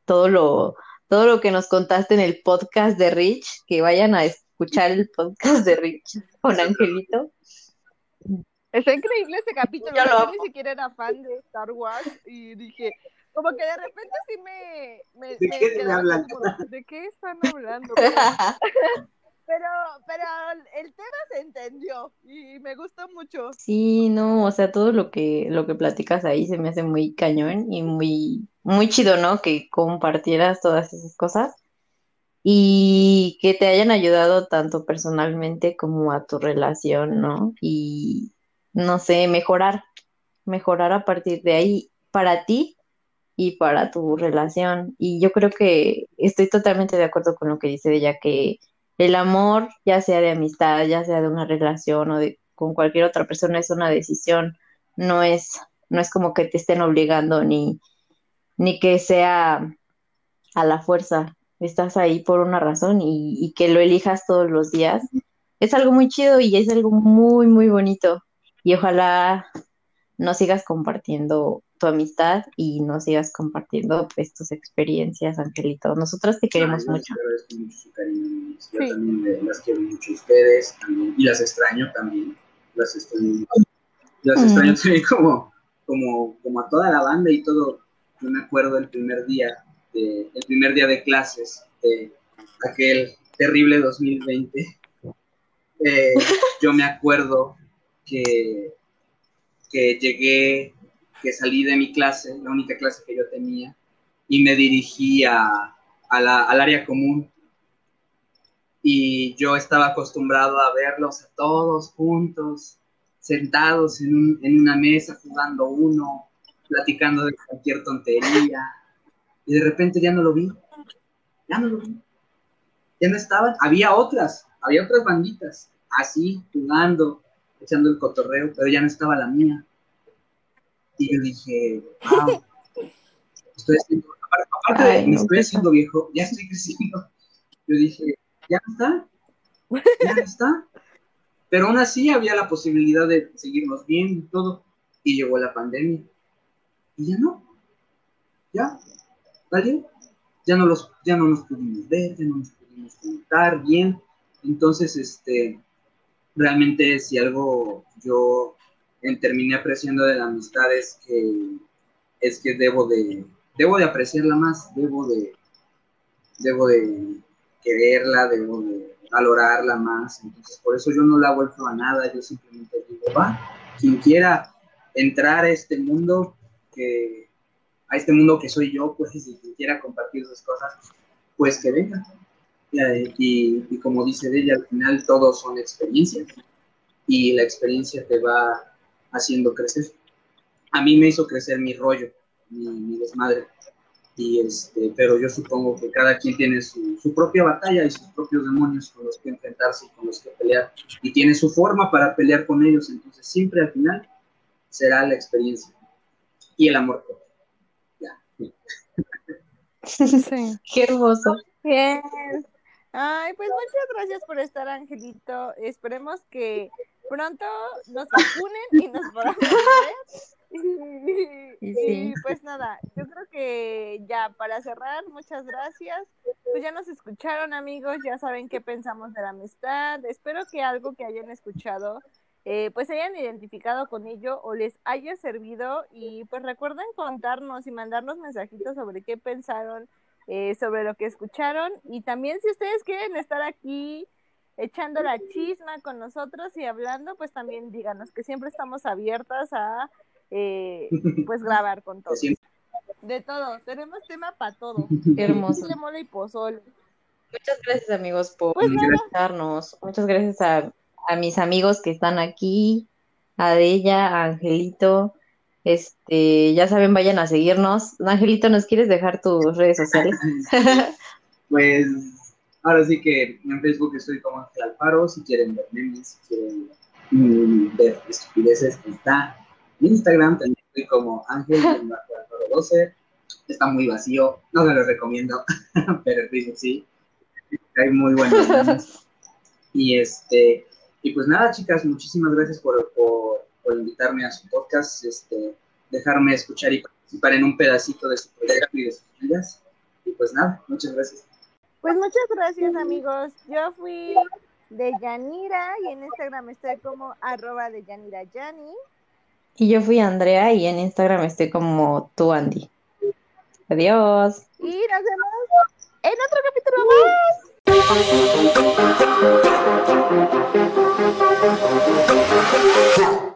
todo lo, todo lo que nos contaste en el podcast de Rich, que vayan a escuchar el podcast de Rich con Angelito. Está increíble ese capítulo. Yo, ni siquiera era fan de Star Wars y dije, como que de repente sí me. me ¿De, qué ¿De qué están hablando? *laughs* Pero, pero el tema se entendió y me gustó mucho. Sí, no, o sea, todo lo que, lo que platicas ahí se me hace muy cañón y muy, muy chido, ¿no? Que compartieras todas esas cosas y que te hayan ayudado tanto personalmente como a tu relación, ¿no? Y, no sé, mejorar, mejorar a partir de ahí para ti y para tu relación. Y yo creo que estoy totalmente de acuerdo con lo que dice ella, que el amor, ya sea de amistad, ya sea de una relación o de con cualquier otra persona, es una decisión, no es, no es como que te estén obligando ni, ni que sea a la fuerza. Estás ahí por una razón y, y que lo elijas todos los días. Es algo muy chido y es algo muy, muy bonito. Y ojalá nos sigas compartiendo tu amistad y nos sigas compartiendo pues tus experiencias, Angelito. Nosotras te queremos mucho. Yo también las quiero mucho a ustedes y las extraño también. Las extraño, las mm. extraño también como, como, como a toda la banda y todo. Yo me acuerdo el primer día, de, el primer día de clases de aquel terrible 2020. Eh, *laughs* yo me acuerdo que, que llegué que salí de mi clase, la única clase que yo tenía, y me dirigí al área común. Y yo estaba acostumbrado a verlos a todos juntos, sentados en, en una mesa, jugando uno, platicando de cualquier tontería. Y de repente ya no lo vi. Ya no lo vi. Ya no estaban. Había otras, había otras banditas, así, jugando, echando el cotorreo, pero ya no estaba la mía. Y yo dije, wow, *laughs* estoy haciendo, aparte, me estoy haciendo viejo, ya estoy creciendo. Yo dije, ya está, ya está. Pero aún así había la posibilidad de seguirnos bien y todo. Y llegó la pandemia. Y ya no. Ya. ¿Vale? Ya no, los, ya no nos pudimos ver, ya no nos pudimos contar bien. Entonces, este, realmente si algo yo terminé apreciando de la amistad es que, es que debo, de, debo de apreciarla más, debo de, debo de quererla, debo de valorarla más. Entonces, por eso yo no la vuelto a nada, yo simplemente digo, va, quien quiera entrar a este mundo, que, a este mundo que soy yo, pues, si quien quiera compartir sus cosas, pues que venga. Y, y como dice ella, al final todos son experiencias y la experiencia te va haciendo crecer. A mí me hizo crecer mi rollo, mi, desmadre. Y este, pero yo supongo que cada quien tiene su, su, propia batalla y sus propios demonios con los que enfrentarse y con los que pelear. Y tiene su forma para pelear con ellos. Entonces siempre al final será la experiencia y el amor. Ya. Sí. Qué hermoso. Bien. Ay, pues muchas gracias por estar, Angelito. Esperemos que pronto nos vacunen y nos podamos ver. *laughs* Y, pues nada, yo creo que ya para cerrar, muchas gracias. Pues ya nos escucharon amigos, ya saben qué pensamos de la amistad. Espero que algo que hayan escuchado eh, pues hayan identificado con ello o les haya servido y pues recuerden contarnos y mandarnos mensajitos sobre qué pensaron eh, sobre lo que escucharon y también si ustedes quieren estar aquí echando la chisma con nosotros y hablando, pues también díganos que siempre estamos abiertas a eh, *laughs* pues grabar con todos. De todo, tenemos tema para todo. *laughs* hermoso. y pozole. Muchas gracias amigos por pues Muchas gracias a, a mis amigos que están aquí, a Della, a Angelito, este, ya saben, vayan a seguirnos. Angelito, ¿nos quieres dejar tus redes sociales? *laughs* pues ahora sí que en Facebook estoy como Ángel Alfaro, si quieren ver memes, si quieren mm, ver estupideces, está. En Instagram también estoy como Ángel *laughs* Alfaro 12. Está muy vacío, no se lo recomiendo, *laughs* pero en Facebook sí. Hay muy buenos *laughs* memes. Y este, y pues nada, chicas, muchísimas gracias por, por por invitarme a su podcast, este, dejarme escuchar y participar en un pedacito de su proyecto y de sus vidas. Y pues nada, muchas gracias. Pues muchas gracias amigos. Yo fui de Yanira y en Instagram estoy como arroba de Yanira Y yo fui Andrea y en Instagram estoy como tú Andy. Adiós. Y nos vemos en otro capítulo más.